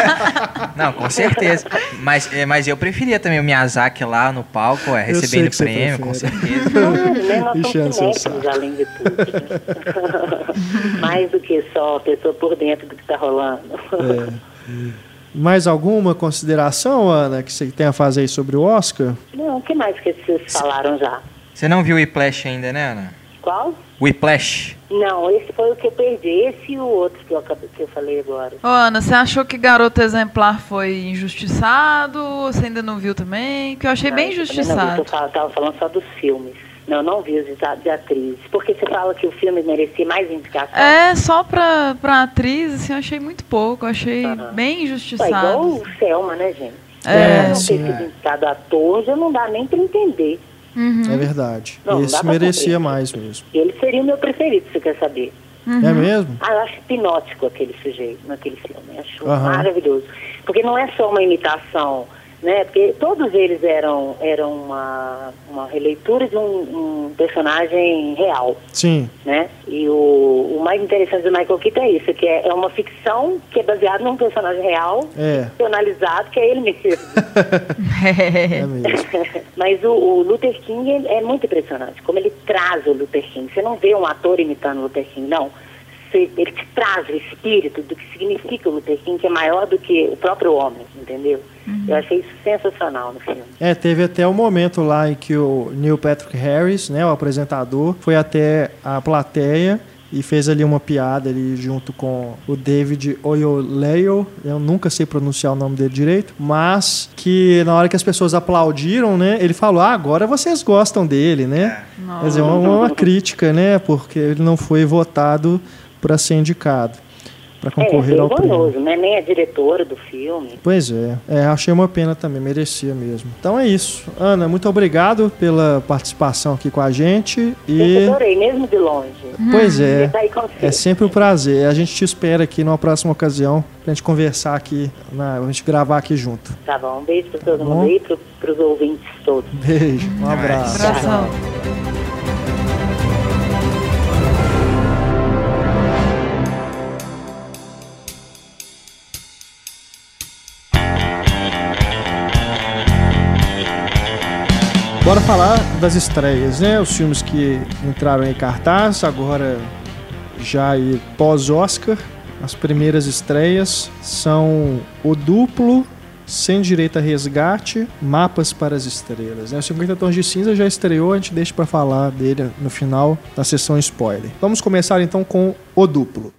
(laughs) Não, com certeza. Mas, é, mas eu preferia também o Miyazaki lá no palco, é, recebendo prêmio, com certeza. né, nós somos além de tudo. Né? (laughs) Mais do que só a pessoa por dentro do que está rolando. É. Mais alguma consideração, Ana, que você tem a fazer aí sobre o Oscar? Não, o que mais que vocês falaram já? Você não viu o Whiplash ainda, né, Ana? Qual? Whiplash. Não, esse foi o que eu perdi. Esse e o outro que eu, que eu falei agora. Ô, Ana, você achou que Garoto Exemplar foi injustiçado? Ou você ainda não viu também? Que eu achei não, bem injustiçado. Eu estava falando só dos filmes. Não, não vi os de atrizes. Porque você fala que o filme merecia mais indicação. É, só pra, pra atriz, assim, eu achei muito pouco. Eu achei uhum. bem injustiçado. É igual o Selma, né, gente? É, não sim, ter sido indicado ator já não dá nem pra entender. Uhum. É verdade. Não, Esse merecia mais mesmo. Ele seria o meu preferido, você quer saber. Uhum. É mesmo? Ah, eu acho hipnótico aquele sujeito naquele filme. Acho uhum. maravilhoso. Porque não é só uma imitação né? Porque todos eles eram, eram uma, uma releitura de um, um personagem real. Sim. Né? E o, o mais interessante do Michael Keaton é isso, que é, é uma ficção que é baseada num personagem real, é. ficcionalizado, que é ele mesmo. (laughs) é mesmo. (laughs) Mas o, o, Luther King é muito impressionante, como ele traz o Luther King. Você não vê um ator imitando o Luther King, não ele te traz o espírito do que significa o Luther King, que é maior do que o próprio homem, entendeu? Uhum. Eu achei isso sensacional no filme. É, teve até o um momento lá em que o Neil Patrick Harris, né, o apresentador, foi até a plateia e fez ali uma piada ali junto com o David Oyoleyo, eu nunca sei pronunciar o nome dele direito, mas que na hora que as pessoas aplaudiram, né, ele falou, ah, agora vocês gostam dele, né? Nossa. Quer dizer, uma, uma crítica, né, porque ele não foi votado para ser indicado, para concorrer é, ao prêmio. Né? Nem a diretora do filme. Pois é, é, achei uma pena também, merecia mesmo. Então é isso. Ana, muito obrigado pela participação aqui com a gente. E... Eu adorei, mesmo de longe. Pois é, é sempre um prazer. A gente te espera aqui numa próxima ocasião pra gente conversar aqui, na, a gente gravar aqui junto. Tá bom, um beijo pra todo tá mundo aí, pro, pros ouvintes todos. Beijo, um abraço. Abração. Bora falar das estreias, né? Os filmes que entraram em cartaz, agora já pós-Oscar. As primeiras estreias são O Duplo, Sem Direito a Resgate, Mapas para as Estrelas. Né? O 50 Tons de Cinza já estreou, a gente deixa para falar dele no final da sessão spoiler. Vamos começar então com O Duplo.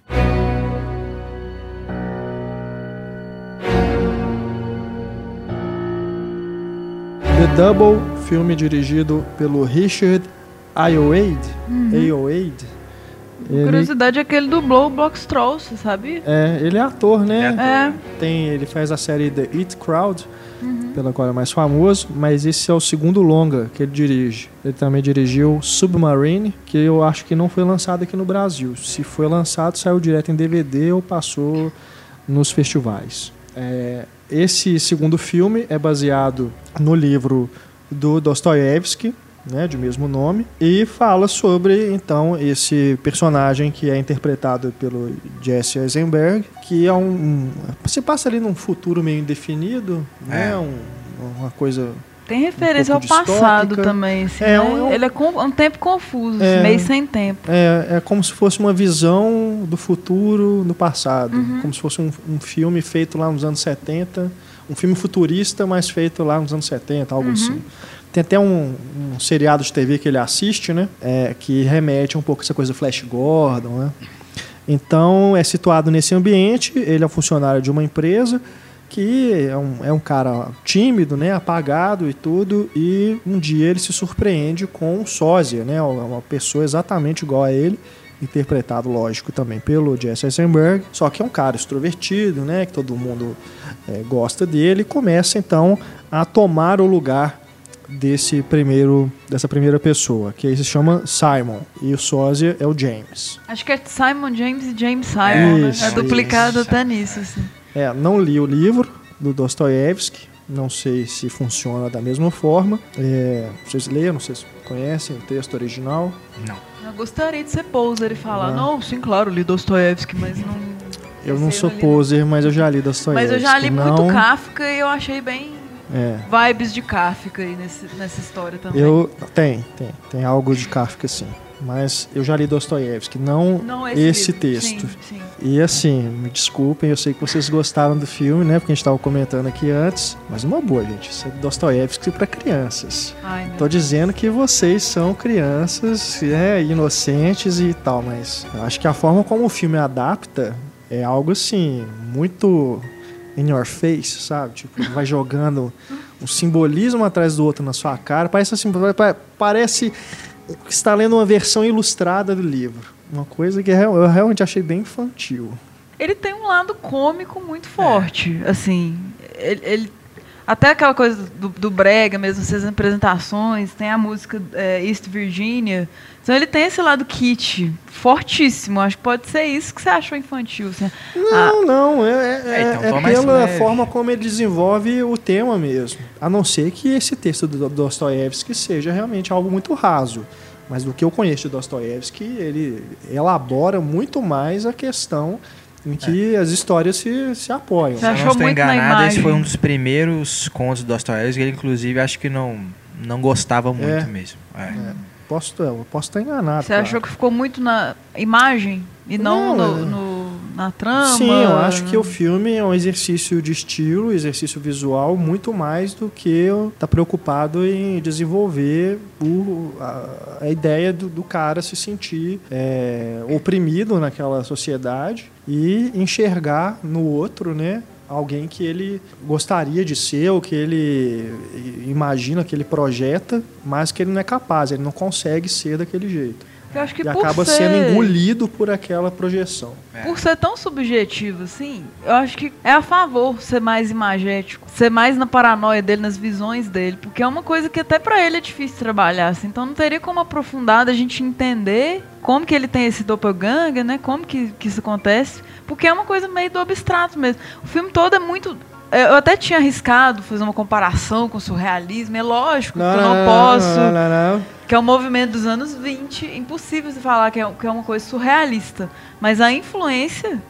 The Double, filme dirigido pelo Richard Ayoade. Uhum. Ayoade. Ele... Curiosidade é que ele dublou o Block Strauss, sabe? É, ele é ator, né? É. Tem, ele faz a série The It Crowd, uhum. pela qual é mais famoso, mas esse é o segundo longa que ele dirige. Ele também dirigiu Submarine, que eu acho que não foi lançado aqui no Brasil. Se foi lançado, saiu direto em DVD ou passou nos festivais. É, esse segundo filme é baseado no livro do Dostoiévski, né, de mesmo nome, e fala sobre então esse personagem que é interpretado pelo Jesse Eisenberg, que é um, um se passa ali num futuro meio indefinido, né, é. um, uma coisa tem referência um ao passado também, assim, é, né? um, Ele é um tempo confuso, é, meio sem tempo. É, é como se fosse uma visão do futuro no passado. Uhum. Como se fosse um, um, filme feito lá nos anos 70. Um filme futurista, mas feito lá nos anos 70, algo uhum. assim. Tem até um, um, seriado de TV que ele assiste, né? É, que remete um pouco a essa coisa do Flash Gordon, né? Então, é situado nesse ambiente, ele é funcionário de uma empresa que é um, é um cara tímido, né, apagado e tudo, e um dia ele se surpreende com um sósia, né, uma pessoa exatamente igual a ele, interpretado, lógico, também pelo Jesse Eisenberg, só que é um cara extrovertido, né, que todo mundo é, gosta dele, e começa então a tomar o lugar desse primeiro dessa primeira pessoa, que aí se chama Simon e o sósia é o James. Acho que é Simon James e James Simon, isso, né? é duplicado isso. até nisso. Assim. É, não li o livro do Dostoiévski, não sei se funciona da mesma forma. É, vocês leram, vocês conhecem o texto original? Não. Eu gostaria de ser poser e falar, não, não sim, claro, li Dostoiévski, mas não... Eu não sou poser, mas eu já li Dostoiévski. Mas eu já li não... muito Kafka e eu achei bem é. vibes de Kafka aí nesse, nessa história também. Eu, tem, tem. Tem algo de Kafka, sim mas eu já li Dostoiévski, não, não esse, esse texto. Sim, sim. E assim, me desculpem, eu sei que vocês gostaram do filme, né? Porque a gente estava comentando aqui antes, mas uma boa, gente. Isso é Dostoiévski para crianças. Ai, Tô dizendo que vocês são crianças, é, inocentes e tal, mas eu acho que a forma como o filme adapta é algo assim, muito in your face, sabe? Tipo, vai jogando um simbolismo atrás do outro na sua cara. Parece assim, parece está lendo uma versão ilustrada do livro. Uma coisa que eu realmente achei bem infantil. Ele tem um lado cômico muito forte, é. assim. Ele, ele, até aquela coisa do, do brega mesmo, essas apresentações, tem a música é, East Virginia. Então ele tem esse lado kit fortíssimo. Acho que pode ser isso que você achou infantil. Assim. Não, ah. não. É, é, é, então, é pela forma como ele desenvolve o tema mesmo. A não ser que esse texto do Dostoiévski seja realmente algo muito raso. Mas do que eu conheço de Dostoiévski, ele elabora muito mais a questão em que é. as histórias se, se apoiam. Se eu não estou enganado, esse foi um dos primeiros contos do Dostoiévski, ele inclusive acho que não, não gostava muito é. mesmo. É. Posso, eu posso estar enganado. Você achou que ficou muito na imagem e não, não no, no, na trama? Sim, eu acho que o filme é um exercício de estilo, exercício visual, muito mais do que estar tá preocupado em desenvolver o, a, a ideia do, do, cara se sentir é, oprimido naquela sociedade e enxergar no outro, né? Alguém que ele gostaria de ser, ou que ele imagina, que ele projeta, mas que ele não é capaz, ele não consegue ser daquele jeito. Eu acho que e acaba ser... sendo engolido por aquela projeção. É. Por ser tão subjetivo assim, eu acho que é a favor ser mais imagético, ser mais na paranoia dele, nas visões dele, porque é uma coisa que até para ele é difícil trabalhar, assim, então não teria como aprofundar a gente entender como que ele tem esse doppelganger, né? Como que, que isso acontece? Porque é uma coisa meio do abstrato mesmo. O filme todo é muito eu até tinha arriscado fazer uma comparação com o surrealismo. É lógico não, que eu não, não posso. Não, não, Que é um movimento dos anos 20. Impossível você falar que é, que é uma coisa surrealista. Mas a influência,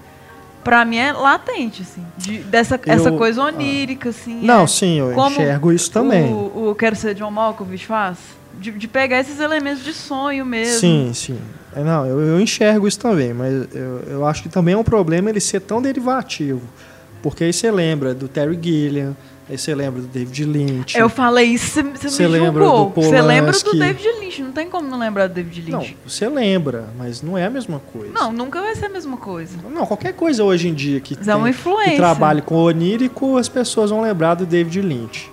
para mim, é latente, assim. De, dessa eu, essa coisa onírica, assim. Não, é, sim, eu enxergo isso também. O, o Quero Ser John Malkovich faz. De, de, pegar esses elementos de sonho mesmo. Sim, sim. É, não, eu, eu enxergo isso também, mas eu, eu acho que também é um problema ele ser tão derivativo. Porque aí você lembra do Terry Gilliam, aí você lembra do David Lynch. Eu falei isso, você, você me lembra julgou. Você lembra do David Lynch, não tem como não lembrar do David Lynch. Não, você lembra, mas não é a mesma coisa. Não, nunca vai ser a mesma coisa. Não, qualquer coisa hoje em dia que, tem, é uma influência. que trabalhe com onírico, as pessoas vão lembrar do David Lynch.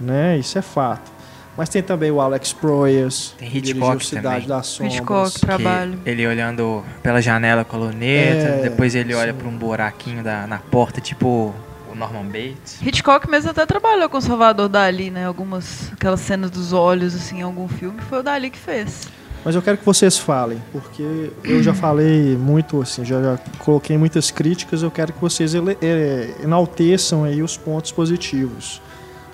Né? Isso é fato. Mas tem também o Alex Proyas. Tem Hitchcock Cidade também. das Sombras. Hitchcock, trabalho. Ele olhando pela janela com a luneta, é, depois ele olha para um buraquinho da, na porta, tipo o Norman Bates. Hitchcock mesmo até trabalhou com o Salvador Dali, né? Algumas aquelas cenas dos olhos assim em algum filme, foi o Dali que fez. Mas eu quero que vocês falem, porque eu já falei muito assim, já, já coloquei muitas críticas, eu quero que vocês ele, é, enalteçam aí os pontos positivos.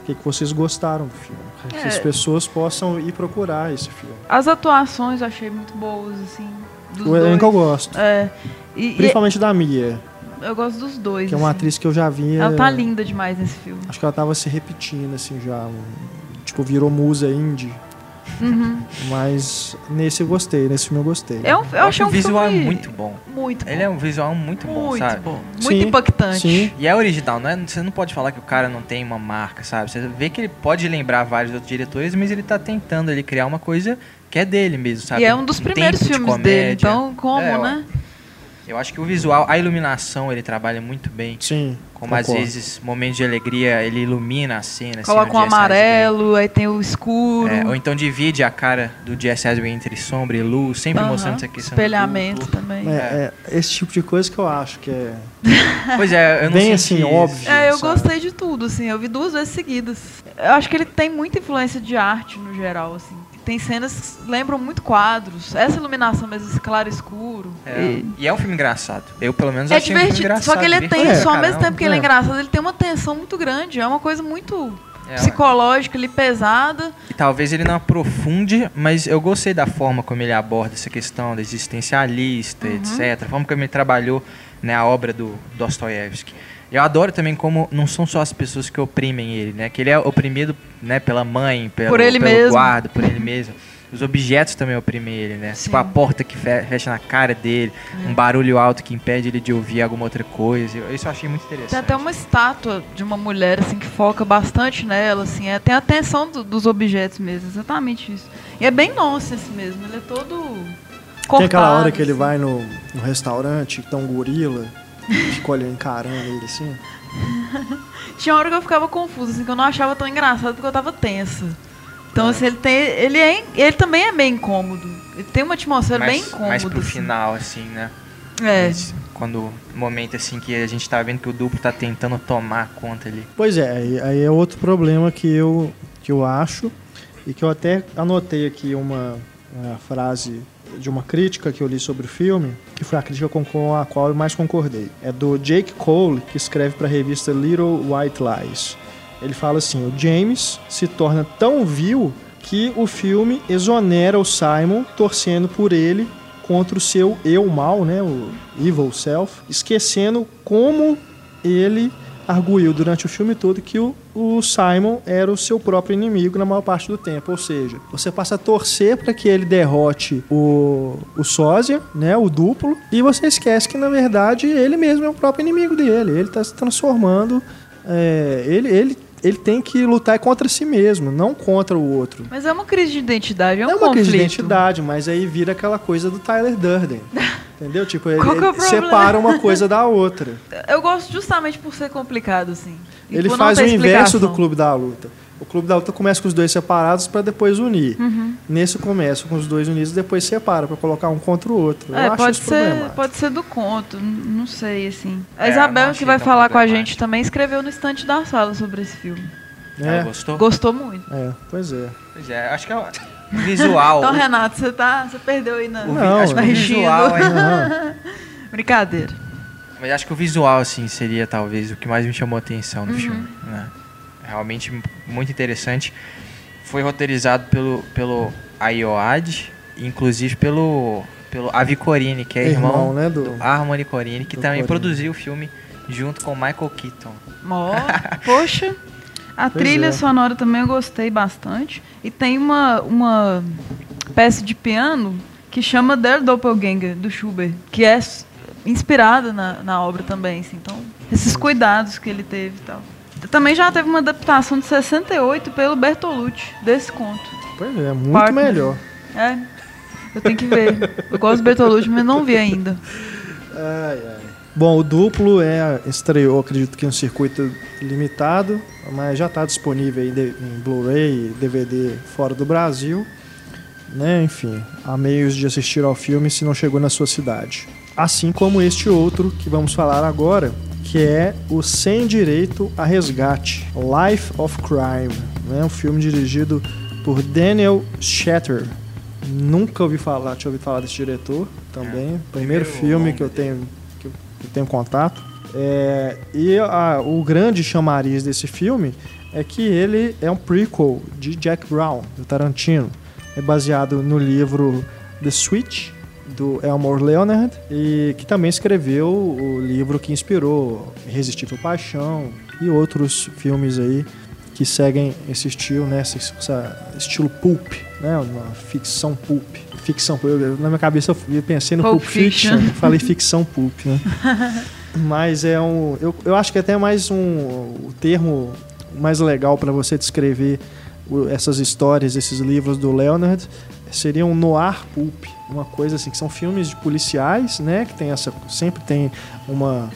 O que, que vocês gostaram do filme? É. Que as pessoas possam ir procurar esse filme. As atuações eu achei muito boas, assim. o elenco eu gosto. É. E, Principalmente e... da Mia. Eu gosto dos dois. Que é uma assim. atriz que eu já vi. Ela tá linda demais nesse filme. Acho que ela tava se repetindo, assim, já. Tipo, virou musa indie. Uhum. Mas nesse eu gostei, nesse filme eu gostei. Eu, eu, eu achei um visual filme muito bom. Muito bom. Ele é um visual muito, muito bom, sabe? Bom. Muito sim, impactante. Sim. E é original, não é? Você não pode falar que o cara não tem uma marca, sabe? Você vê que ele pode lembrar vários outros diretores, mas ele tá tentando ele criar uma coisa que é dele mesmo, sabe? E é um dos primeiros filmes de dele, então como, é, né? Eu acho que o visual, a iluminação, ele trabalha muito bem. Sim. Como concordo. às vezes, momentos de alegria, ele ilumina a cena. Assim, Coloca um amarelo, aí tem o escuro. É, ou então divide a cara do Jesse Eisenberg entre sombra e luz, sempre uh -huh. mostrando essa questão Espelhamento também. É, é, esse tipo de coisa que eu acho que é... (laughs) pois é, eu não Bem assim, isso. óbvio. É, eu sabe? gostei de tudo, assim. Eu vi duas vezes seguidas. Eu acho que ele tem muita influência de arte, no geral, assim tem cenas que lembram muito quadros. Essa iluminação mesmo, esse claro escuro. É. E... e... é um filme engraçado. Eu, pelo menos, é achei divertido. um filme engraçado. Só que ele é tenso, ao mesmo tempo que ele é, é engraçado, ele tem uma tensão muito grande. É uma coisa muito é, psicológica ali, pesada. E talvez ele não aprofunde, mas eu gostei da forma como ele aborda essa questão da existencialista, uhum. etc. A forma como ele trabalhou né, a obra do Dostoiévski. Eu adoro também como não são só as pessoas que oprimem ele, né? Que ele é oprimido, né, pela mãe, pelo, por ele pelo mesmo. guarda, por ele mesmo. Os objetos também oprimem ele, né? Sim. Tipo a porta que fecha na cara dele, é. um barulho alto que impede ele de ouvir alguma outra coisa. Isso eu achei muito interessante. Tem até uma estátua de uma mulher assim que foca bastante nela, assim, é, tem a atenção do, dos objetos mesmo, exatamente isso. E é bem nonsense mesmo, ele é todo cortado, Tem aquela hora que ele assim. vai no, no restaurante, que tá um gorila Ficou olhando, encarando ele assim. (laughs) Tinha hora que eu ficava confusa, assim, que eu não achava tão engraçado porque eu tava tensa. Então, é. assim, ele tem. Ele, é, ele também é bem incômodo. Ele tem uma atmosfera mais, bem incômoda. Mais pro assim. final, assim, né? É. Mas, quando momento assim que a gente tá vendo que o duplo tá tentando tomar conta ali. Pois é, aí, aí é outro problema que eu, que eu acho e que eu até anotei aqui uma, uma frase de uma crítica que eu li sobre o filme, que foi a crítica com, a qual eu mais concordei. É do Jake Cole, que escreve para a revista Little White Lies. Ele fala assim: o James se torna tão vil que o filme exonera o Simon, torcendo por ele contra o seu eu mal, né, o evil self, esquecendo como ele arguiu durante o filme todo que o, o, Simon era o seu próprio inimigo na maior parte do tempo. Ou seja, você passa a torcer para que ele derrote o, o sósia, né, o duplo, e você esquece que na verdade ele mesmo é o próprio inimigo dele. Ele está se transformando. É, ele, ele ele tem que lutar contra si mesmo, não contra o outro. Mas é uma crise de identidade, é um É uma conflito. crise de identidade, mas aí vira aquela coisa do Tyler Durden. (laughs) entendeu? Tipo, ele, é ele separa uma coisa da outra. Eu gosto justamente por ser complicado, assim. ele faz o inverso do Clube da Luta. O Clube da Luta começa com os dois separados para depois unir. Uhum. Nesse começa com os dois unidos depois separa para colocar um contra o outro. É, pode ser, pode ser do conto, não sei assim. A é, Isabel que vai falar com a gente também escreveu no estante da sala sobre esse filme. É. gostou? Gostou muito. É, pois é. Pois é, acho que é o visual. (laughs) então, Renato, você tá, você perdeu aí na, o, não, acho que o visual. (laughs) Brincadeira. Mas acho que o visual assim seria talvez o que mais me chamou a atenção no uhum. filme, né? Realmente muito interessante. Foi roteirizado pelo, pelo Ayoad, inclusive pelo, pelo Avi Corini, que é irmão, irmão né, do, do Harmony Corini, que também Corini. produziu o filme junto com Michael Keaton. Oh, (laughs) poxa, a pois trilha é. sonora também eu gostei bastante. E tem uma, uma peça de piano que chama Der Doppelganger, do Schubert, que é inspirada na, na obra também. Assim. Então, esses cuidados que ele teve e tal. Também já teve uma adaptação de 68 pelo Bertolucci, desse conto. Pois é, muito Partner. melhor. É, eu tenho que ver. Eu gosto do Bertolucci, mas não vi ainda. Ai, ai. Bom, o duplo é, estreou, acredito que em um circuito limitado, mas já está disponível em, Blu-ray e DVD fora do Brasil. Né? Enfim, há meios de assistir ao filme se não chegou na sua cidade. Assim como este outro que vamos falar agora, que é o Sem Direito a Resgate, Life of Crime, né? um filme dirigido por Daniel Shatter. Nunca ouvi falar, tinha ouvido falar desse diretor também. É, primeiro filme que eu tenho que eu tenho contato. É, e a, o grande chamariz desse filme é que ele é um prequel de Jack Brown, do Tarantino. É baseado no livro The Switch, do Elmore Leonard, e que também escreveu o livro que inspirou Irresistível Paixão e outros filmes aí que seguem esse estilo, né, esse, estilo pulp, né, uma ficção pulp. Ficção, na minha cabeça eu pensei no Pulp, pulp Fiction, fiction falei ficção pulp, né? (laughs) Mas é um, eu, eu acho que é até mais um o termo mais legal para você descrever essas histórias, esses livros do Leonard seria um noir pulp, uma coisa assim que são filmes de policiais, né, que tem essa sempre tem uma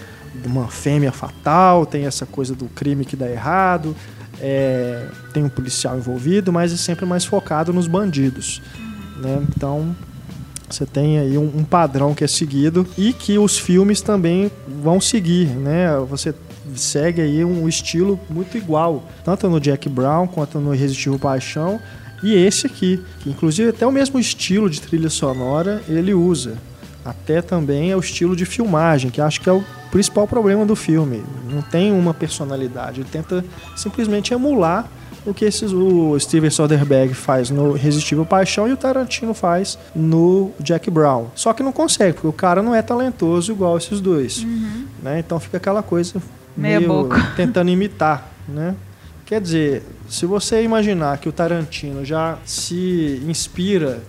uma fêmea fatal, tem essa coisa do crime que dá errado, é, tem um policial envolvido, mas é sempre mais focado nos bandidos, né? Então você tem aí um, um padrão que é seguido e que os filmes também vão seguir, né? Você segue aí um estilo muito igual, tanto no Jack Brown quanto no Irresistível Paixão e esse aqui, que inclusive até o mesmo estilo de trilha sonora ele usa. Até também é o estilo de filmagem, que acho que é o principal problema do filme. Não tem uma personalidade, ele tenta simplesmente emular o que esses, o Steven Soderbergh faz no Irresistível Paixão e o Tarantino faz no Jack Brown. Só que não consegue, porque o cara não é talentoso igual esses dois. Uhum. Né? Então fica aquela coisa Meia meio boca. tentando imitar. Né? Quer dizer, se você imaginar que o Tarantino já se inspira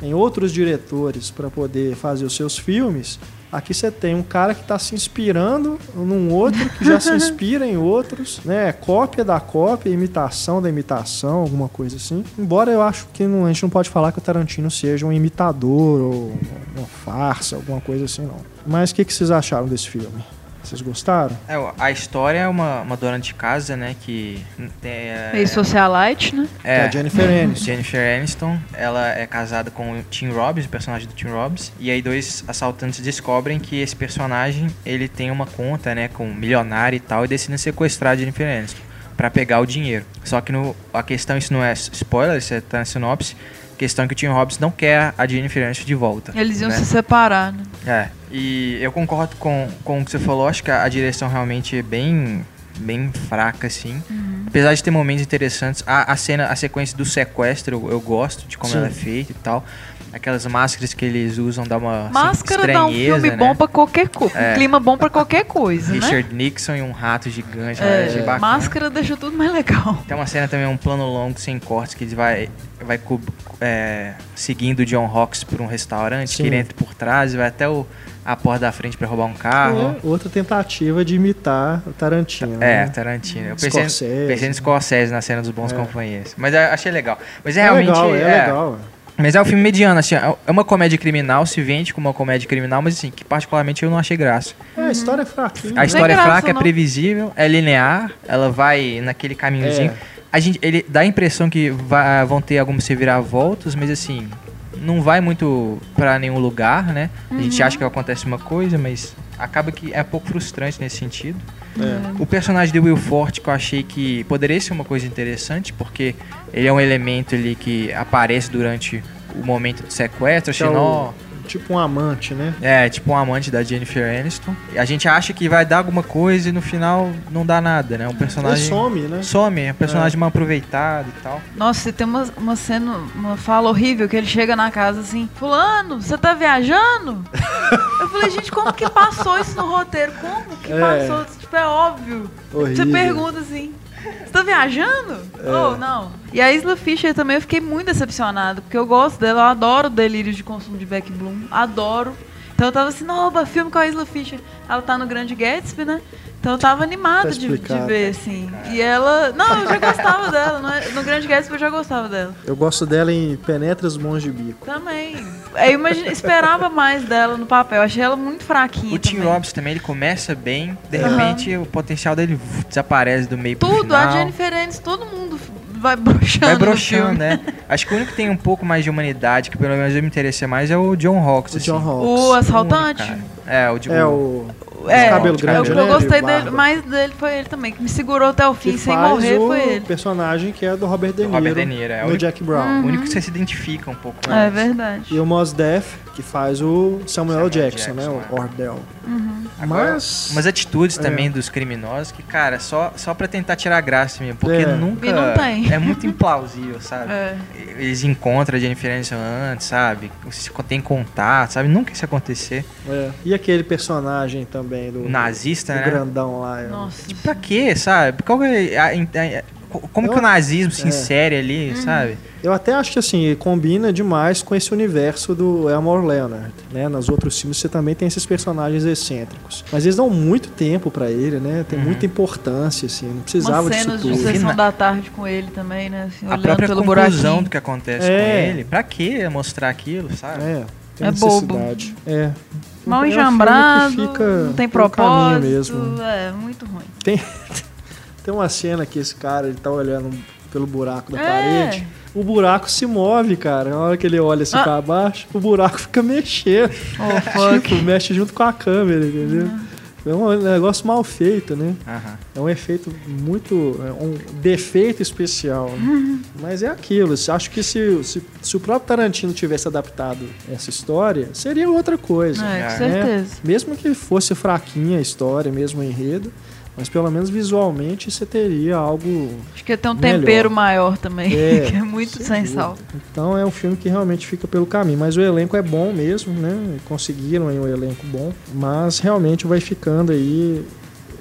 em outros diretores para poder fazer os seus filmes, aqui você tem um cara que está se inspirando num outro que já se inspira em outros, né? Cópia da cópia, imitação da imitação, alguma coisa assim. Embora eu acho que não, a gente não pode falar que o Tarantino seja um imitador ou uma farsa, alguma coisa assim, não. Mas o que, que vocês acharam desse filme? Vocês gostaram? É, a história é uma, uma dona de casa, né? Que. É, Meio socialite, né? É, é a Jennifer Aniston. Jennifer Aniston. Ela é casada com o Tim Robbins, o personagem do Tim Robbins. E aí dois assaltantes descobrem que esse personagem ele tem uma conta, né? Com um milionário e tal, e decidem sequestrar a Jennifer Aniston para pegar o dinheiro. Só que no, a questão, isso não é spoiler, isso é tá na sinopse Questão que o Tim Robbins não quer a Jennifer Aniston de volta. Eles iam né? se separar, né? É, e eu concordo com, com o que você falou, acho que a, a direção realmente é bem, bem fraca, assim. Uhum. Apesar de ter momentos interessantes, a, a cena, a sequência do sequestro, eu, eu gosto de como Sim. ela é feita e tal. Aquelas máscaras que eles usam dá uma assim, Máscara dá um filme né? bom pra qualquer coisa. É. Um clima bom pra qualquer coisa, né? Richard Nixon e um rato gigante, é, bacana. máscara deixa tudo mais legal. Tem uma cena também, um plano longo sem cortes, que ele vai, vai é, seguindo o John Hawks por um restaurante, Sim. que ele entra por trás e vai até o, a porta da frente pra roubar um carro. É outra tentativa de imitar o Tarantino. É, né? Tarantino. Eu pensei, Scorsese. pensei no Scorsese na cena dos bons É. companheiros. Mas eu achei legal. Mas é, É realmente. legal, é, é, legal. Mas é um filme mediano, assim. É uma comédia criminal, se vende como uma comédia criminal, mas assim, que particularmente eu não achei graça. É, a história é fraquinha. A né? história é graça, fraca, é não. previsível, é linear, ela vai naquele caminhozinho. É. A gente, ele dá a impressão que vai- vão ter algumas reviravoltas, mas assim, não vai muito pra nenhum lugar, né? A gente acha que acontece uma coisa, mas acaba que é um pouco frustrante nesse sentido. É. O personagem de Will Forte que eu achei que poderia ser uma coisa interessante, porque ele é um elemento ali que aparece durante o momento do sequestro, Que é achei, o- nó, Tipo um amante, né? é, tipo um amante da Jennifer Aniston. E a gente acha que vai dar alguma coisa e no final não dá nada, né? Um Ele personagem some, né? some, é um personagem mal aproveitado e tal. Nossa, e tem uma, uma cena, uma fala horrível que ele chega na casa assim: Fulano, você tá viajando? (laughs) Eu falei, gente, como que passou isso no roteiro? Como que É. passou? Tipo, é óbvio. Horrível. Você pergunta assim: Você tá viajando? É. Ou não? E a Isla Fisher também eu fiquei muito decepcionada, porque eu gosto dela, eu adoro o delírio de consumo de Beck Bloom, adoro. Então eu tava assim, nova filme com a Isla Fisher. Ela tá no Grande Gatsby, né? Então eu tava animada Tá de, de ver, assim. E ela. Não, eu já gostava dela. é- No Grande Gatsby eu já gostava dela. Eu gosto dela em Penetras Mãos de Bico. Também. Eu imagine, esperava mais dela no papel. Achei ela muito fraquinha. O Tim também. Robbins também, ele começa bem, de Aham. repente o potencial dele desaparece do meio pro Tudo, final. a Jennifer Aniston, todo mundo vai broxando. Vai broxando, né? Acho que o único que tem um pouco mais de humanidade, que pelo menos eu me interessei mais, é o John Hawks. O John assim. Hawks. O assaltante. Cara. É, o de É o. É, cabelo o grande, eu, né? eu gostei de dele, barba. mais dele foi ele também, que me segurou até o fim Que sem faz morrer, o foi ele. personagem que é do Robert De Niro. Robert De Niro, é o Jack Brown. O único que você se identifica um pouco É mais. verdade. E o Mos Def, que faz o Samuel, Samuel Jackson, né? Jackson, O é. Ordell. Agora, Mas. umas atitudes É. também dos criminosos que, cara, só, só pra tentar tirar graça mesmo. Porque É. nunca. E não tem. É muito implausível, sabe? É. Eles encontram a Jennifer Aniston antes, sabe? Se tem contato, sabe? Nunca isso acontecer. é. E aquele personagem também do. Nazista, do né? grandão lá. é. Nossa. Pra quê, sabe? Qual é a- a- a- como Eu- que o nazismo se é. insere ali, Uhum. sabe? Eu até acho que assim, combina demais com esse universo do Elmore Leonard, né? Nos outros filmes você também tem esses personagens excêntricos. Mas eles dão muito tempo pra ele, né? Tem Uhum. muita importância, assim, não precisava Umas disso cenas de tudo. Fina- sessão da tarde com ele também, né? Assim, A própria pelo conclusão buraquinho. do que acontece É. com ele. Pra que mostrar aquilo, sabe? É, tem É necessidade. É. Mal enjambrado, fica não tem propósito. mesmo. É, muito ruim. Tem, (laughs) tem uma cena que esse cara ele tá olhando pelo buraco da É. parede. O buraco se move, cara. Na hora que ele olha assim Ah. pra baixo, o buraco (laughs) fica mexendo. Oh, tipo, mexe junto com a câmera, entendeu? É um negócio mal feito, né? Aham. É um efeito muito. É um defeito especial. né? (laughs) Uhum. Mas é aquilo. Acho que se, se, se o próprio Tarantino tivesse adaptado essa história, seria outra coisa. É, É. com certeza. Mesmo que fosse fraquinha a história, mesmo o enredo, mas pelo menos visualmente você teria algo. Acho que tem um Melhor. tempero maior também, É, (laughs) que é muito sem sal. Então é um filme que realmente fica pelo caminho. Mas o elenco é bom mesmo, né? Conseguiram aí um elenco bom. Mas realmente vai ficando aí.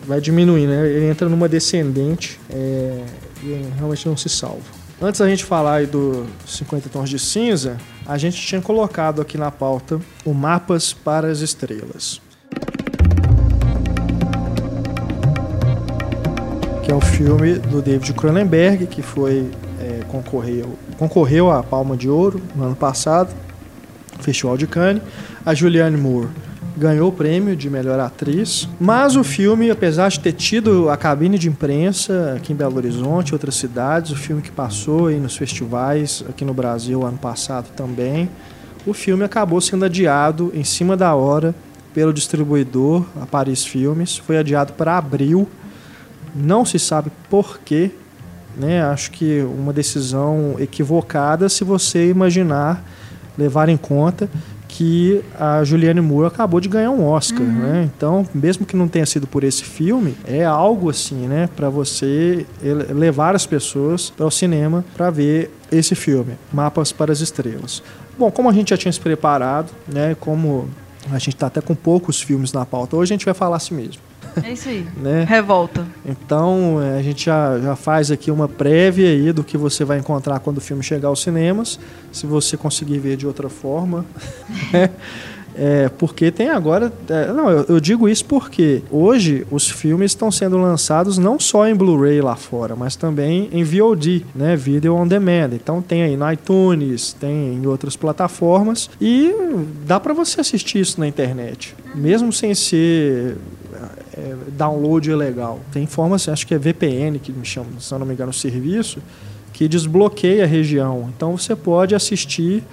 Vai diminuindo, né? Ele entra numa descendente é, e realmente não se salva. Antes da gente falar aí do 50 Tons de Cinza, a gente tinha colocado aqui na pauta o Mapas para as Estrelas. Que é o filme do David Cronenberg, que foi é, concorreu, concorreu à Palma de Ouro no ano passado, Festival de Cannes. A Julianne Moore ganhou o prêmio de melhor atriz, mas o filme, apesar de ter tido a cabine de imprensa aqui em Belo Horizonte, outras cidades, o filme que passou aí nos festivais aqui no Brasil ano passado também, o filme acabou sendo adiado em cima da hora pelo distribuidor, a Paris Filmes, foi adiado para abril não se sabe por quê né? Acho que uma decisão equivocada se você imaginar, levar em conta que a Julianne Moore acabou de ganhar um Oscar, uhum. né? Então, mesmo que não tenha sido por esse filme, é algo assim, né, para você levar as pessoas para o cinema para ver esse filme, Mapas para as Estrelas. Bom, como a gente já tinha se preparado, né, como a gente está até com poucos filmes na pauta, hoje a gente vai falar assim mesmo. É isso aí. né? Revolta. Então, é, a gente já, já faz aqui uma prévia aí do que você vai encontrar quando o filme chegar aos cinemas, se você conseguir ver de outra forma. (laughs) Né? É, porque tem agora. É, não, eu, eu, digo isso porque hoje os filmes estão sendo lançados não só em Blu-ray lá fora, mas também em VOD, né? Video on Demand. Então tem aí no iTunes, tem em outras plataformas e dá para você assistir isso na internet, mesmo sem ser é, download ilegal. Tem formas, acho que é VPN que me chama, se não me engano, o serviço que desbloqueia a região. Então você pode assistir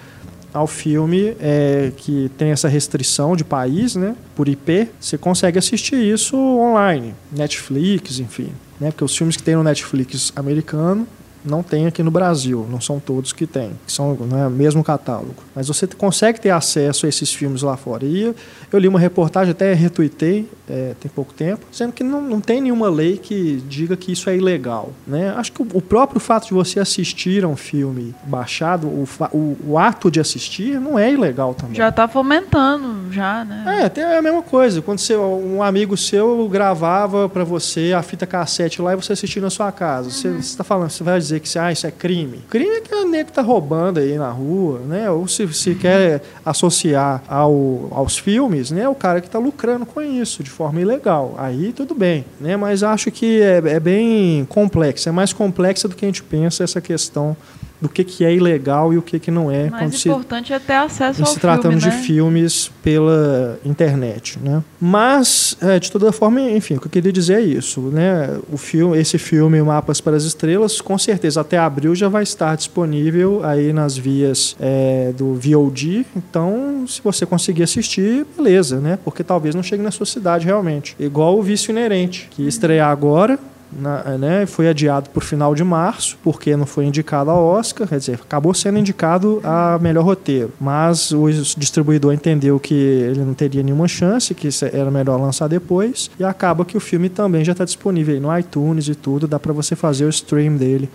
ao filme é, que tem essa restrição de país, né, por IP, você consegue assistir isso online, Netflix, enfim, né, porque os filmes que tem no Netflix americano não tem aqui no Brasil, não são todos que tem, que são é o mesmo catálogo. Mas você consegue ter acesso a esses filmes lá fora. E eu, li uma reportagem, até retuitei é, tem pouco tempo, dizendo que não, não tem nenhuma lei que diga que isso é ilegal. Né? Acho que o, o próprio fato de você assistir a um filme baixado, o, o, o ato de assistir, não é ilegal também. Já está fomentando, já, né? É, tem a mesma coisa. Quando você, um amigo seu gravava para você a fita cassete lá e você assistia na sua casa. Uhum. Você está falando, você vai dizer dizer que ah, isso é crime. Crime é que o nego tá roubando aí na rua, né? Ou se, se quer associar ao, aos filmes, né? O cara que está lucrando com isso de forma ilegal. Aí tudo bem, né? Mas acho que é, é bem complexo. É mais complexa do que a gente pensa essa questão do que, que é ilegal e o que, que não é. Mais importante se, é ter acesso ao se tratando filme, né? de filmes pela internet, né? Mas, é, de toda forma, enfim, o que eu queria dizer é isso, né? O filme, esse filme Mapas para as Estrelas, com certeza até abril já vai estar disponível aí nas vias é, do VOD. Então, se você conseguir assistir, beleza, né? Porque talvez não chegue na sua cidade realmente. Igual o Vício Inerente, que estrear agora, na, né, foi adiado por final de março, porque não foi indicado a Oscar, quer dizer, acabou sendo indicado a melhor roteiro. Mas o distribuidor entendeu que ele não teria nenhuma chance, que era melhor lançar depois, e acaba que o filme também já está disponível no iTunes e tudo, dá para você fazer o stream dele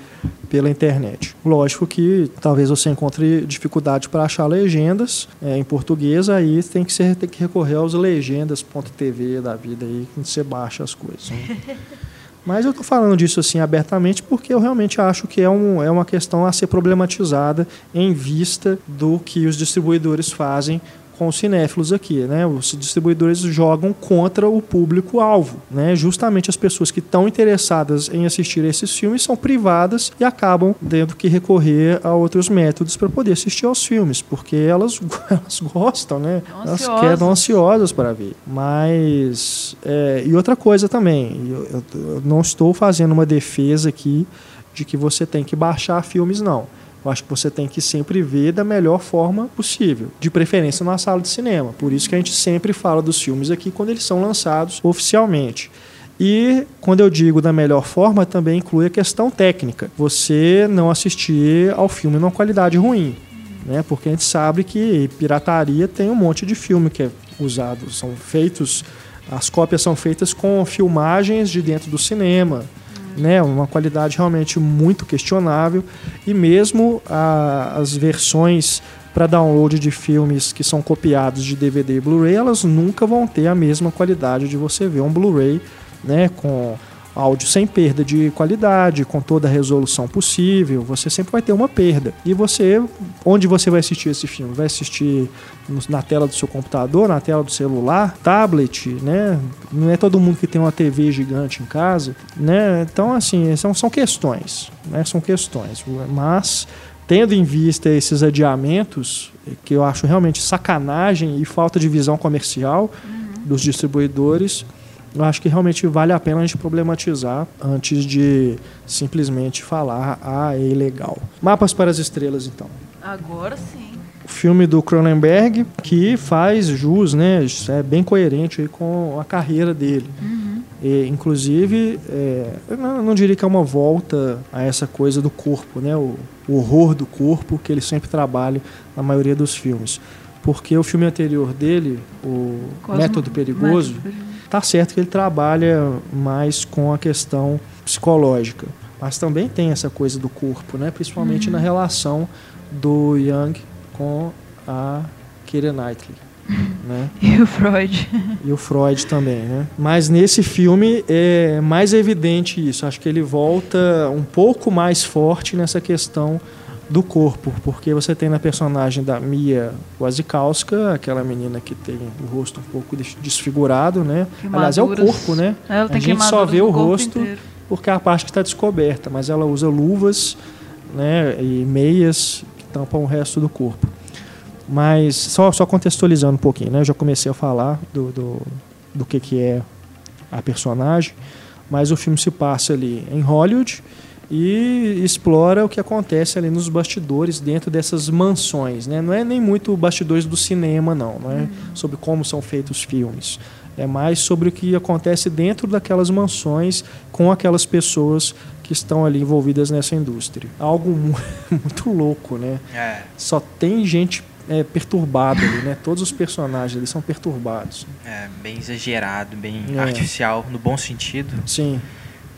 pela internet. Lógico que talvez você encontre dificuldade para achar legendas é, em português, aí tem que, ser, tem que recorrer aos legendas.tv da vida aí, que você baixa as coisas. Né? (laughs) Mas eu estou falando disso assim abertamente porque eu realmente acho que é, um, é uma questão a ser problematizada em vista do que os distribuidores fazem com os cinéfilos aqui, né? Os distribuidores jogam contra o público-alvo, né? Justamente as pessoas que estão interessadas em assistir esses filmes são privadas e acabam tendo que recorrer a outros métodos para poder assistir aos filmes, porque elas, (laughs) elas gostam, né? Elas querem ansiosas para ver. Mas é, e outra coisa também, eu, eu não estou fazendo uma defesa aqui de que você tem que baixar filmes, não eu acho que você tem que sempre ver da melhor forma possível, de preferência na sala de cinema. Por isso que a gente sempre fala dos filmes aqui quando eles são lançados oficialmente. E quando eu digo da melhor forma, também inclui a questão técnica. Você não assistir ao filme numa qualidade ruim. Né? Porque a gente sabe que pirataria tem um monte de filme que é usado. São feitos, as cópias são feitas com filmagens de dentro do cinema né, uma qualidade realmente muito questionável. E mesmo a, as versões para download de filmes que são copiados de DVD e Blu-ray, elas nunca vão ter a mesma qualidade de você ver um Blu-ray, né, com áudio sem perda de qualidade, com toda a resolução possível, você sempre vai ter uma perda. E você, onde você vai assistir esse filme? Vai assistir na tela do seu computador, na tela do celular, tablet, né? Não é todo mundo que tem uma TV gigante em casa, né? Então, assim, são, são questões, né? São questões. Mas, tendo em vista esses adiamentos, que eu acho realmente sacanagem e falta de visão comercial uhum. dos distribuidores, eu acho que realmente vale a pena a gente problematizar antes de simplesmente falar, ah, é ilegal. Mapas para as Estrelas, então. Agora sim. O filme do Cronenberg, que faz jus, né, é bem coerente aí com a carreira dele. Uhum. E, inclusive, é, eu não, diria que é uma volta a essa coisa do corpo, né? O, o, horror do corpo que ele sempre trabalha na maioria dos filmes. Porque o filme anterior dele, o Cosmo, Método Perigoso, tá certo que ele trabalha mais com a questão psicológica, mas também tem essa coisa do corpo, né? Principalmente uhum. na relação do Young com a Keira Knightley. (laughs) Né? E o Freud. (laughs) E o Freud também, né? Mas nesse filme é mais evidente isso. Acho que ele volta um pouco mais forte nessa questão do corpo, porque você tem na personagem da Mia Wasikowska, aquela menina que tem o rosto um pouco desfigurado, né? Aliás, é o corpo, né? Ela a gente só vê o rosto inteiro. porque é a parte que está descoberta, mas ela usa luvas, né? E meias que tampam o resto do corpo. Mas só, só contextualizando um pouquinho, né? Eu já comecei a falar do, do, do que, que é a personagem, mas o filme se passa ali em Hollywood e explora o que acontece ali nos bastidores dentro dessas mansões, né? Não é nem muito bastidores do cinema, não, não é uhum. sobre como são feitos os filmes. É mais sobre o que acontece dentro daquelas mansões com aquelas pessoas que estão ali envolvidas nessa indústria. Algo (laughs) muito louco, né? É. Só tem gente é, perturbado ali, né? Todos os personagens ali são perturbados. É, bem exagerado, bem é. artificial, no bom sentido. Sim.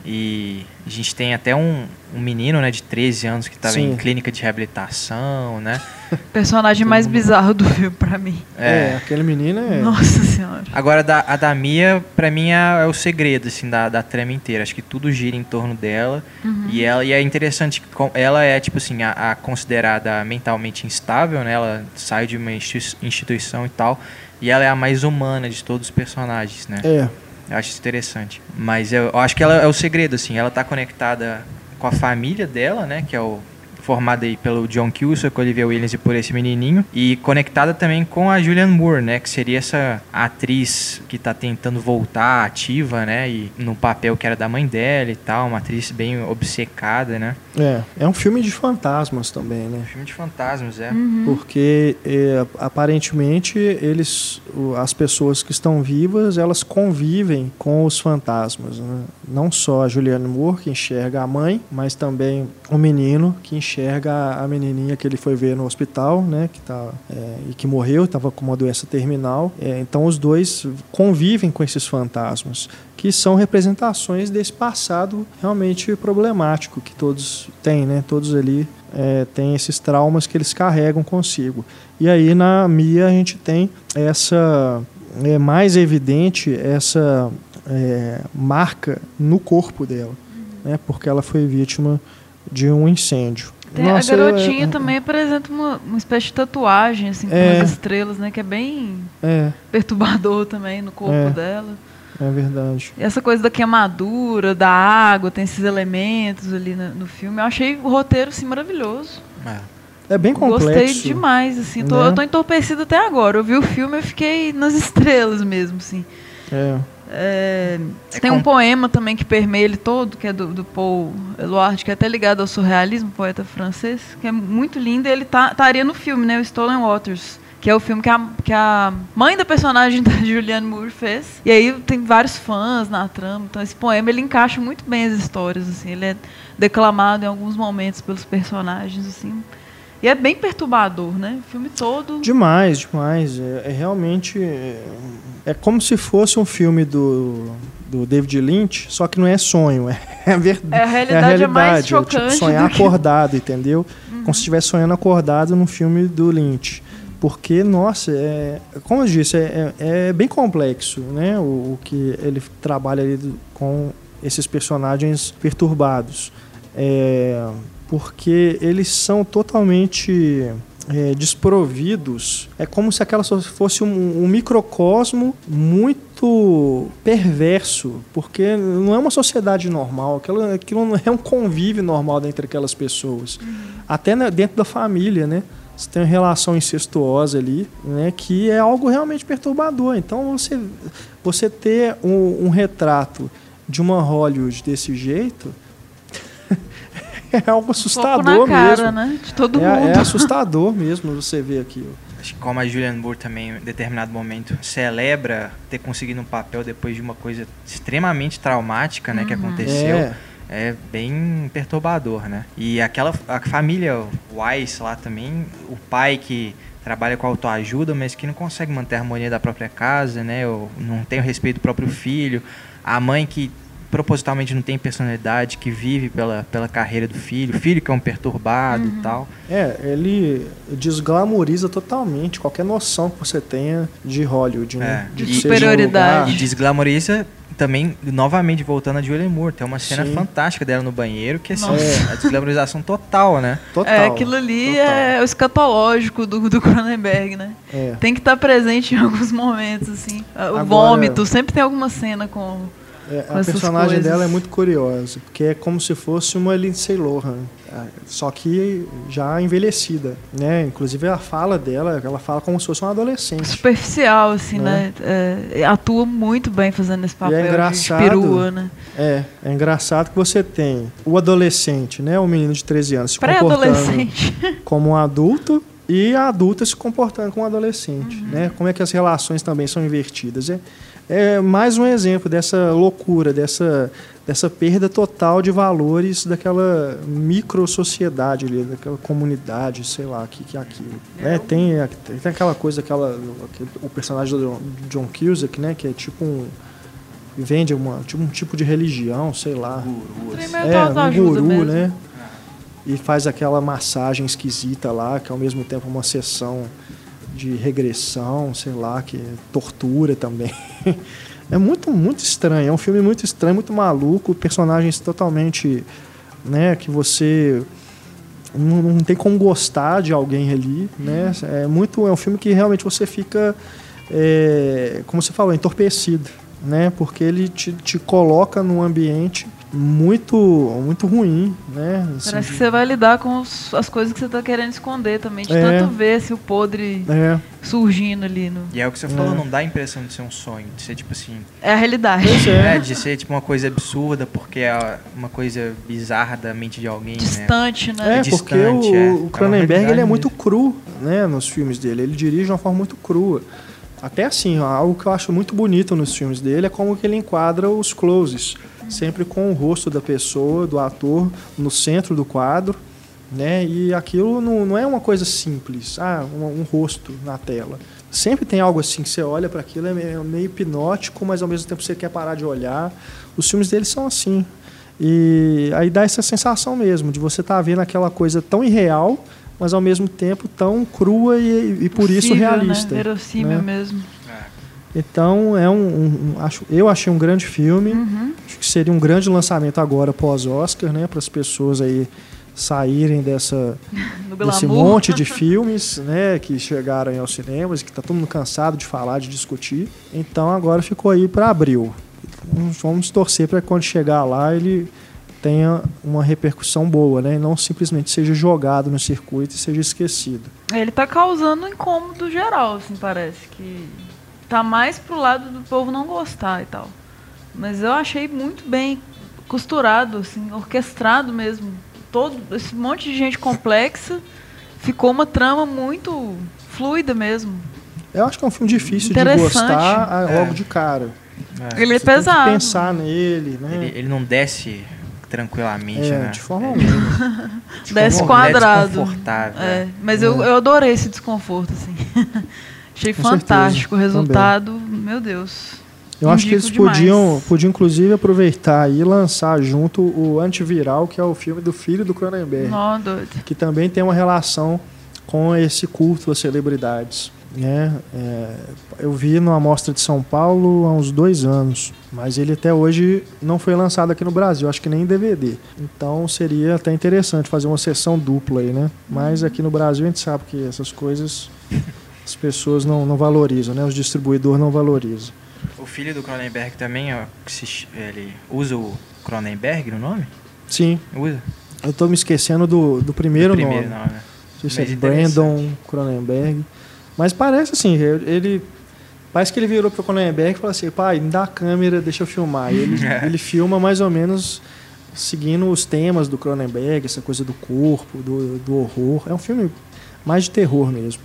E a gente tem até um, um menino né, de 13 anos que estava em clínica de reabilitação, né? (laughs) Personagem mais bizarro do filme para mim. É. é. aquele menino é. Nossa senhora. Agora, da, a da Mia, pra mim, é, é, o segredo, assim, da, da trama inteira. Acho que tudo gira em torno dela. Uhum. E, ela, e é interessante, ela é, tipo assim, a, a considerada mentalmente instável, né? Ela sai de uma instituição e tal. E ela é a mais humana de todos os personagens, né? É. Eu acho isso interessante. Mas eu, eu acho que ela é o segredo, assim. Ela está conectada com a família dela, né? Que é o formada aí pelo John Cusack, Olivia Williams e por esse menininho, e conectada também com a Julianne Moore, né, que seria essa atriz que está tentando voltar ativa, né, e no papel que era da mãe dela e tal, uma atriz bem obcecada, né. É, é um filme de fantasmas também, né? Um filme de fantasmas, é. Uhum. Porque é, aparentemente eles, as pessoas que estão vivas, elas convivem com os fantasmas, né? Não só a Julianne Moore que enxerga a mãe, mas também o menino que enxerga enxerga a menininha que ele foi ver no hospital, né, que tá é, e que morreu, estava com uma doença terminal. É, então os dois convivem com esses fantasmas, que são representações desse passado realmente problemático que todos têm, né? Todos ali é, têm esses traumas que eles carregam consigo. E aí na Mia a gente tem essa é mais evidente essa é, marca no corpo dela, né? Porque ela foi vítima de um incêndio. Tem, Nossa, a garotinha eu, também apresenta uma, uma espécie de tatuagem, assim, com é, as estrelas, né? Que é bem é, perturbador também no corpo é, dela. É verdade. E essa coisa da queimadura, da água, tem esses elementos ali no, no filme. Eu achei o roteiro, assim, maravilhoso. É. É bem complexo. Gostei demais, assim. Tô, né? Eu tô entorpecida até agora. Eu vi o filme e fiquei nas (laughs) estrelas mesmo, assim. É. É, é tem um poema também que permeia ele todo, que é do, do Paul Eluard, que é até ligado ao surrealismo, poeta francês, que é muito lindo. E ele tá, estaria no filme, né, o Stolen Waters, que é o filme que a, que a mãe da personagem (laughs) da Julianne Moore fez. E aí tem vários fãs na trama. Então esse poema ele encaixa muito bem as histórias, assim. Ele é declamado em alguns momentos pelos personagens, assim. E é bem perturbador, né? O filme todo. Demais, demais. É, é realmente. É, é, como se fosse um filme do, do David Lynch, só que não é sonho, é, é verdade. É a realidade, é, a realidade, é mais chocante. Tipo, sonhar acordado, entendeu? Uhum. Como se estivesse sonhando acordado num filme do Lynch. Porque, nossa, é, como eu disse, é, é, é bem complexo, né? O, o, que ele trabalha ali com esses personagens perturbados. É, porque eles são totalmente é, desprovidos. É como se aquela fosse um, um, microcosmo muito perverso, porque não é uma sociedade normal, aquilo, aquilo não é um convívio normal entre aquelas pessoas. Uhum. Até dentro da família, né? Você tem uma relação incestuosa ali, né? Que é algo realmente perturbador. Então, você, você ter um, um retrato de uma Hollywood desse jeito (laughs) é algo assustador um cara, mesmo. Né? De todo é, mundo. É assustador (laughs) mesmo você ver aquilo. como a Julianne Moore também, em determinado momento, celebra ter conseguido um papel depois de uma coisa extremamente traumática, né, uhum. que aconteceu. É. é. bem perturbador, né? E aquela a família Weiss lá também, o pai que trabalha com autoajuda, mas que não consegue manter a harmonia da própria casa, né? Ou não tem o respeito do próprio filho. A mãe que propositalmente não tem personalidade, que vive pela, pela carreira do filho, o filho que é um perturbado uhum. e tal. É, ele desglamoriza totalmente qualquer noção que você tenha de Hollywood, né? É. De, de superioridade. Um e desglamoriza também, novamente, voltando a Julianne Moore, tem uma cena Sim. fantástica dela no banheiro, que assim, é a desglamorização total, né? Total. É, aquilo ali total. é o escatológico do, do Cronenberg, né? É. Tem que estar tá presente em alguns momentos, assim. O Agora, vômito, sempre tem alguma cena com é, a personagem coisas. dela é muito curiosa, porque é como se fosse uma Lindsay Lohan, é, só que já envelhecida, né? Inclusive a fala dela, ela fala como se fosse uma adolescente. Superficial, assim, né? né? É, atua muito bem fazendo esse papel e é engraçado, de perua, né? É, é engraçado que você tem o adolescente, né? O menino de 13 anos se comportando como um adulto e a adulta se comportando como um adolescente, uhum. né? Como é que as relações também são invertidas. É, é mais um exemplo dessa loucura, dessa, dessa perda total de valores daquela micro-sociedade ali, daquela comunidade, sei lá, que, que é aquilo. É, tem, tem aquela coisa, aquela, o personagem do John Cusack, né, que é tipo um vende uma, tipo, um tipo de religião, sei lá. Guru, assim. É, um guru, mesmo. né? E faz aquela massagem esquisita lá, que ao mesmo tempo é uma sessão de regressão, sei lá, que tortura também. (laughs) é muito, muito estranho. É um filme muito estranho, muito maluco, personagens totalmente, né, que você não, não tem como gostar de alguém ali, né? É muito, é um filme que realmente você fica, é, como você falou, entorpecido, né? Porque ele te, te coloca num ambiente muito muito ruim, né? Assim, Parece que você vai lidar com os, as coisas que você está querendo esconder também, de é, tanto ver se o podre é. surgindo ali. No... E é o que você falou, é. não dá a impressão de ser um sonho, de ser tipo assim... É a realidade. É. de ser tipo uma coisa absurda, porque é uma coisa bizarra da mente de alguém, né? Distante, né? né? É, porque o, é. o Cronenberg ele é muito cru, né, nos filmes dele. Ele dirige de uma forma muito crua. Até assim, algo que eu acho muito bonito nos filmes dele é como que ele enquadra os closes sempre com o rosto da pessoa, do ator, no centro do quadro. Né? E aquilo não, não é uma coisa simples, ah, um, um rosto na tela. Sempre tem algo assim que você olha para aquilo, é meio, meio hipnótico, mas ao mesmo tempo você quer parar de olhar. Os filmes dele são assim. E aí dá essa sensação mesmo de você estar tá vendo aquela coisa tão irreal, mas ao mesmo tempo tão crua e, e por Possível, isso realista. Né? Verossímil né? mesmo. Então é um, um, acho, eu achei um grande filme. Uhum. Acho que seria um grande lançamento agora pós Oscar, né, para as pessoas aí saírem dessa (laughs) desse monte de (laughs) filmes, né, que chegaram aos cinemas, que está todo mundo cansado de falar, de discutir. Então agora ficou aí para abril. Vamos torcer para quando chegar lá ele tenha uma repercussão boa, né? E não simplesmente seja jogado no circuito e seja esquecido. Ele está causando um incômodo geral, assim, parece que tá mais pro lado do povo não gostar e tal. Mas eu achei muito bem costurado, assim, orquestrado mesmo. Todo esse monte de gente complexa ficou uma trama muito fluida mesmo. Eu acho que é um filme difícil de gostar é. logo de cara. É. Ele é pesado. Tem que pensar nele, né? Ele, ele não desce tranquilamente, é, né? De forma alguma. (laughs) desce quadrado. É desconfortável. É, mas eu, eu adorei esse desconforto, assim. (laughs) Achei Com fantástico certeza, o resultado, também. meu Deus. Eu acho que eles podiam, podiam, inclusive, aproveitar e lançar junto o Antiviral, que é o filme do filho do Cronenberg. Oh, doido. Que também tem uma relação com esse culto às celebridades. Né? É, eu vi numa mostra de São Paulo há uns dois anos, mas ele até hoje não foi lançado aqui no Brasil, acho que nem em DVD. Então seria até interessante fazer uma sessão dupla aí, né? Mas aqui no Brasil a gente sabe que essas coisas as pessoas não, não valorizam, né? Os distribuidores não valorizam. O filho do Cronenberg também, ó, ele usa o Cronenberg no nome? Sim. Usa? Eu estou me esquecendo do, do primeiro, do primeiro nome. nome. Não sei se é Brandon Cronenberg. Mas parece assim, ele. Parece que ele virou para o Cronenberg e falou assim: pai, me dá a câmera, deixa eu filmar. E ele, (laughs) é. ele filma mais ou menos seguindo os temas do Cronenberg, essa coisa do corpo, do, do horror. É um filme mais de terror mesmo.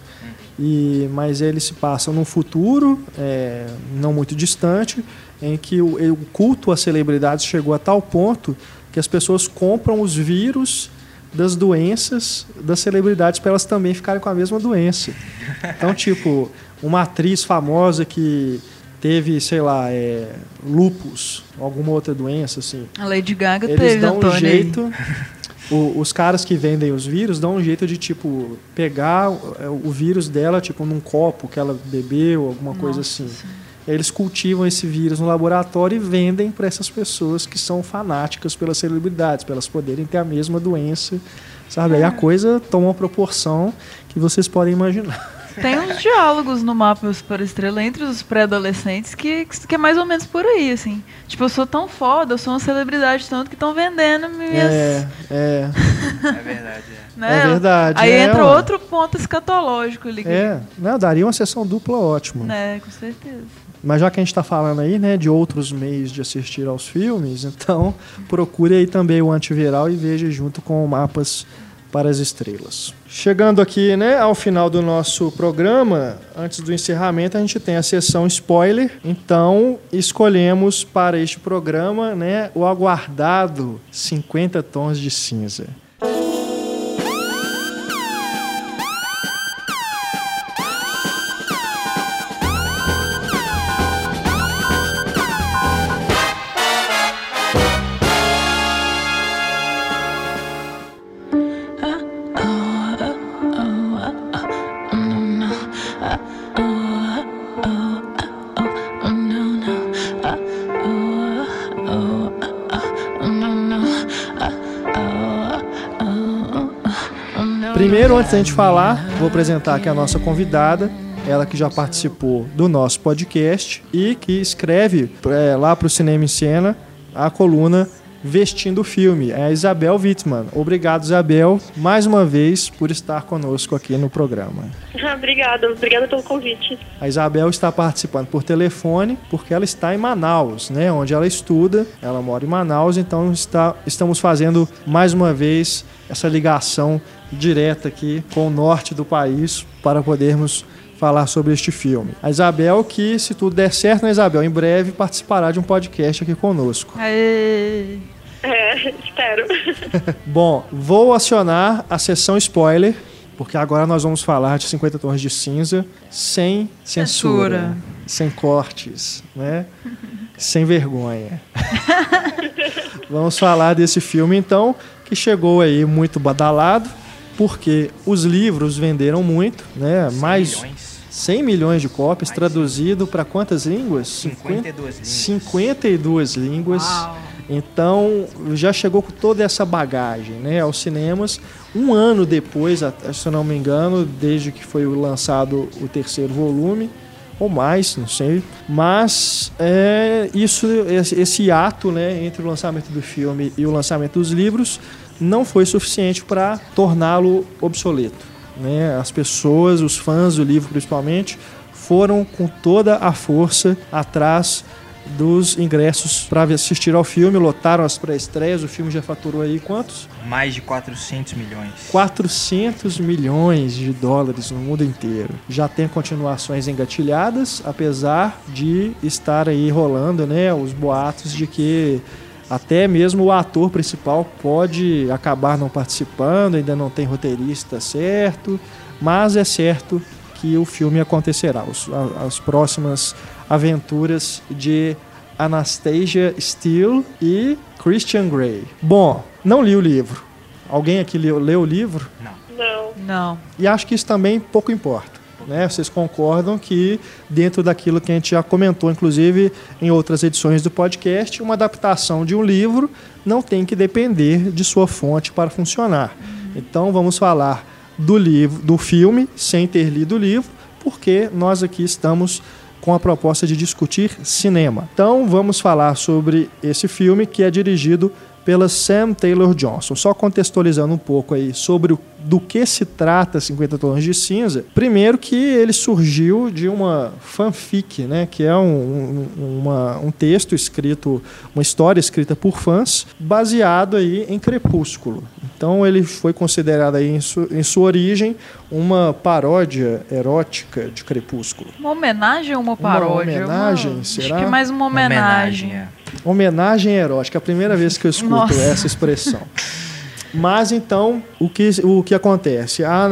E, mas eles se passam num futuro é, não muito distante, em que o, o culto às celebridades chegou a tal ponto que as pessoas compram os vírus das doenças das celebridades para elas também ficarem com a mesma doença. Então, (laughs) tipo, uma atriz famosa que teve, sei lá, é, lupus, alguma outra doença, assim. A Lady Gaga eles teve, dão Antônio. um jeito. (laughs) O, os caras que vendem os vírus dão um jeito de, tipo, pegar o, é, o vírus dela, tipo, num copo que ela bebeu, alguma Nossa. coisa assim. Eles cultivam esse vírus no laboratório e vendem para essas pessoas que são fanáticas pelas celebridades, para elas poderem ter a mesma doença, sabe? É. Aí a coisa toma uma proporção que vocês podem imaginar. Tem uns diálogos no mapa Super Estrela entre os pré-adolescentes que, que é mais ou menos por aí, assim. Tipo, eu sou tão foda, eu sou uma celebridade tanto que estão vendendo minhas... É, é. é verdade, é. Né? É verdade. Aí é, entra outro ponto escatológico ali. É, não, daria uma sessão dupla ótima. É, com certeza. Mas já que a gente está falando aí, né, de outros meios de assistir aos filmes, então procure aí também o antiviral e veja junto com o Mapas para as Estrelas. Chegando aqui, né, ao final do nosso programa, antes do encerramento, a gente tem a sessão spoiler. Então, escolhemos para este programa, né, o aguardado 50 tons de cinza. Primeiro, antes da gente falar, vou apresentar aqui a nossa convidada, ela que já participou do nosso podcast e que escreve é, lá para o Cinema em Cena a coluna Vestindo o Filme. É a Isabel Wittmann. Obrigado, Isabel, mais uma vez por estar conosco aqui no programa. (laughs) obrigada, obrigada pelo convite. A Isabel está participando por telefone porque ela está em Manaus, né, onde ela estuda. Ela mora em Manaus, então está, estamos fazendo mais uma vez essa ligação direta aqui com o norte do país para podermos falar sobre este filme. A Isabel, que se tudo der certo, né, Isabel, em breve participará de um podcast aqui conosco. Aê. É, espero. (laughs) Bom, vou acionar a sessão spoiler, porque agora nós vamos falar de 50 Tons de Cinza sem censura, censura. sem cortes, né? sem vergonha. (laughs) vamos falar desse filme, então, que chegou aí muito badalado porque os livros venderam muito, né? 100 Mais milhões. 100 milhões de cópias, Mais traduzido para quantas línguas? 52 línguas. 52 línguas. Uau. Então já chegou com toda essa bagagem né, aos cinemas. Um ano depois, se eu não me engano, desde que foi lançado o terceiro volume, ou mais, não sei. Mas é, isso, esse ato né, entre o lançamento do filme e o lançamento dos livros não foi suficiente para torná-lo obsoleto. Né? As pessoas, os fãs do livro principalmente, foram com toda a força atrás dos ingressos para assistir ao filme, lotaram as pré-estreias, o filme já faturou aí quantos? Mais de 400 milhões. 400 milhões de dólares no mundo inteiro. Já tem continuações engatilhadas, apesar de estar aí rolando, né, os boatos de que até mesmo o ator principal pode acabar não participando, ainda não tem roteirista certo, mas é certo que o filme acontecerá. Os, as próximas aventuras de Anastasia Steele e Christian Grey. Bom, não li o livro. Alguém aqui leu, leu o livro? Não. Não. Não. E acho que isso também pouco importa. Né? Vocês concordam que, dentro daquilo que a gente já comentou, inclusive em outras edições do podcast, uma adaptação de um livro não tem que depender de sua fonte para funcionar. Então vamos falar do livro, do filme, sem ter lido o livro, porque nós aqui estamos com a proposta de discutir cinema. Então vamos falar sobre esse filme que é dirigido pela Sam Taylor Johnson. Só contextualizando um pouco aí sobre o, do que se trata 50 Tons de Cinza. Primeiro que ele surgiu de uma fanfic, né, que é um, um, uma, um texto escrito, uma história escrita por fãs, baseado aí em Crepúsculo. Então ele foi considerado aí em, su, em sua origem uma paródia erótica de Crepúsculo. Uma homenagem ou uma paródia? Uma homenagem, uma... será? Acho que mais uma homenagem. Homenagem, é. Homenagem erótica, é a primeira vez que eu escuto Nossa. essa expressão. Mas então, o que, o que acontece? A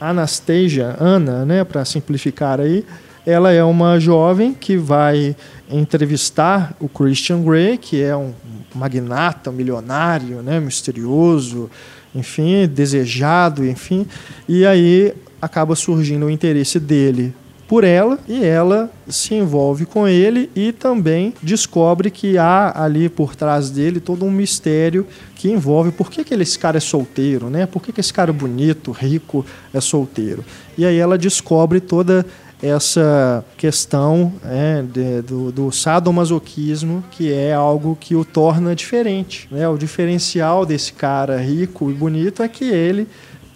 Anastasia, Ana, né, para simplificar aí, ela é uma jovem que vai entrevistar o Christian Grey, que é um magnata, um milionário, né, misterioso, enfim, desejado, enfim, e aí acaba surgindo o interesse dele por ela e ela se envolve com ele e também descobre que há ali por trás dele todo um mistério que envolve por que, que esse cara é solteiro, né? Por que, que esse cara bonito, rico é solteiro? E aí ela descobre toda essa questão é, de, do, do sadomasoquismo, que é algo que o torna diferente. Né? O diferencial desse cara rico e bonito é que ele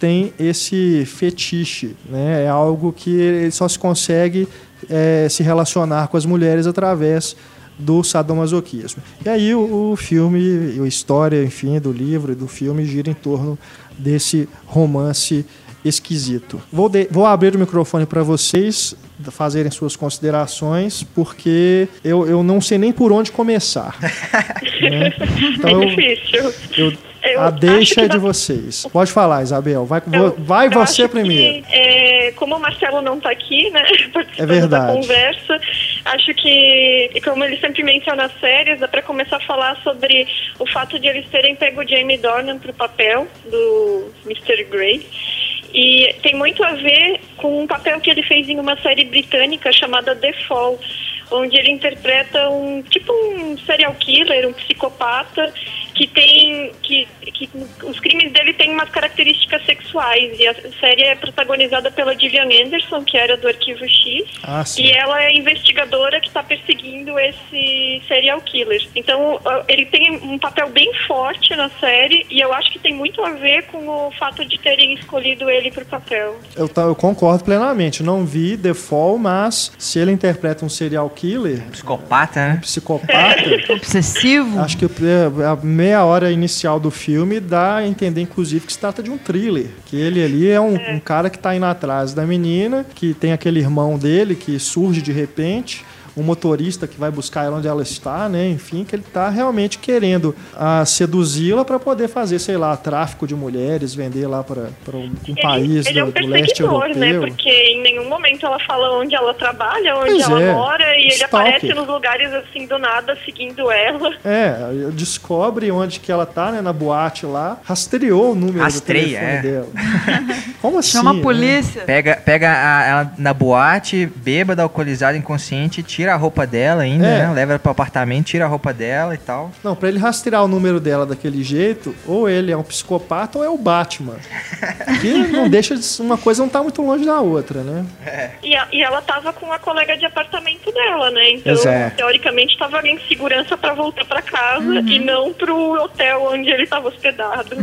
tem esse fetiche, né? é algo que ele só se consegue é, se relacionar com as mulheres através do sadomasoquismo. E aí o, o filme, a história, enfim, do livro e do filme gira em torno desse romance esquisito. Vou, de, vou abrir o microfone para vocês fazerem suas considerações, porque eu, eu não sei nem por onde começar. (laughs) né? Então, é difícil. Eu, eu a deixa é de vocês. Pode falar, Isabel. Vai, eu, vai você primeiro. Que, é, como o Marcelo não está aqui, né? (laughs) É verdade. Da conversa, acho que, como ele sempre menciona nas séries, dá para começar a falar sobre o fato de eles terem pego o Jamie Dornan para o papel do Mr. Grey. E tem muito a ver com um papel que ele fez em uma série britânica chamada The Fall, onde ele interpreta um tipo um serial killer, um psicopata que tem que, que os crimes dele têm umas características sexuais. E a série é protagonizada pela Gillian Anderson que era do Arquivo X. Ah, e ela é a investigadora que está perseguindo esse serial killer. Então ele tem um papel bem forte na série e eu acho que tem muito a ver com o fato de terem escolhido ele para o papel. Eu, eu concordo plenamente. Não vi The Fall mas se ele interpreta um serial killer psicopata né? um psicopata (laughs) obsessivo? acho que a meia hora inicial do filme dá a entender, inclusive, que se trata de um thriller. Que ele ali é um, um cara que está indo atrás da menina, que tem aquele irmão dele que surge de repente um motorista que vai buscar ela onde ela está, né? Enfim, que ele está realmente querendo ah, seduzi-la para poder fazer, sei lá, tráfico de mulheres, vender lá para um, um país ele do, é um do leste né? europeu. Né? Porque em nenhum momento ela fala onde ela trabalha, onde pois ela é. mora, e ele Stalker. aparece nos lugares assim do nada, seguindo ela. É, descobre onde que ela tá, né? Na boate lá, rastreou o número Rastreia, do telefone é. dela. (laughs) Como assim? Chama a né? polícia. Né? Pega, pega a, ela na boate, bêbada, alcoolizada, inconsciente, tira tira a roupa dela ainda, é. né? Leva ela pro apartamento, tira a roupa dela e tal. Não, pra ele rastrear o número dela daquele jeito, ou ele é um psicopata ou é o Batman. que não deixa de, uma coisa não tá muito longe da outra, né? É. E, a, e, ela tava com a colega de apartamento dela, né? Então, Exato. teoricamente, tava em segurança para voltar para casa uhum. e não pro hotel onde ele tava hospedado.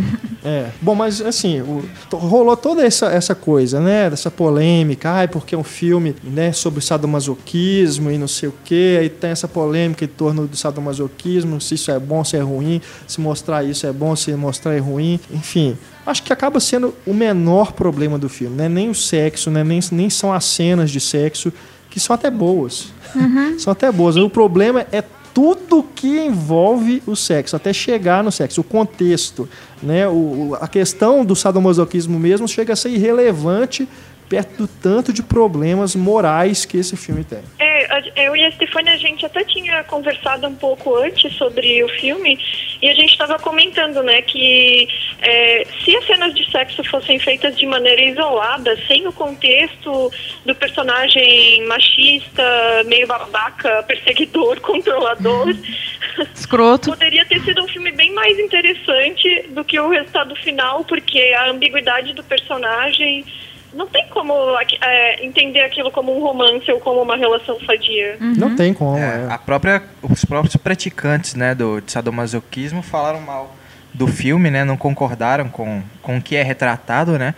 É. Bom, mas assim, o, rolou toda essa, essa coisa, né? Dessa polêmica, ai, porque é um filme né, sobre sadomasoquismo e não sei o quê, aí tem essa polêmica em torno do sadomasoquismo, se isso é bom, se é ruim, se mostrar isso é bom, se mostrar é ruim, enfim. Acho que acaba sendo o menor problema do filme, né? Nem o sexo, né? nem, nem são as cenas de sexo, que são até boas. Uhum. são até boas. O problema é tudo que envolve o sexo, até chegar no sexo, o contexto, né? O, a questão do sadomasoquismo mesmo chega a ser irrelevante perto do tanto de problemas morais que esse filme tem. É, eu e a Stefania, a gente até tinha conversado um pouco antes sobre o filme e a gente estava comentando, né, que é, se as cenas de sexo fossem feitas de maneira isolada, sem o contexto do personagem machista, meio babaca, perseguidor, (laughs) controlador, (laughs) Escroto. poderia ter sido um filme bem mais interessante do que o resultado final, porque a ambiguidade do personagem não tem como é, entender aquilo como um romance ou como uma relação sadia. Uhum. Não tem como. É, é. A própria, os próprios praticantes né, do de sadomasoquismo falaram mal do filme, né? Não concordaram com, com o que é retratado, né?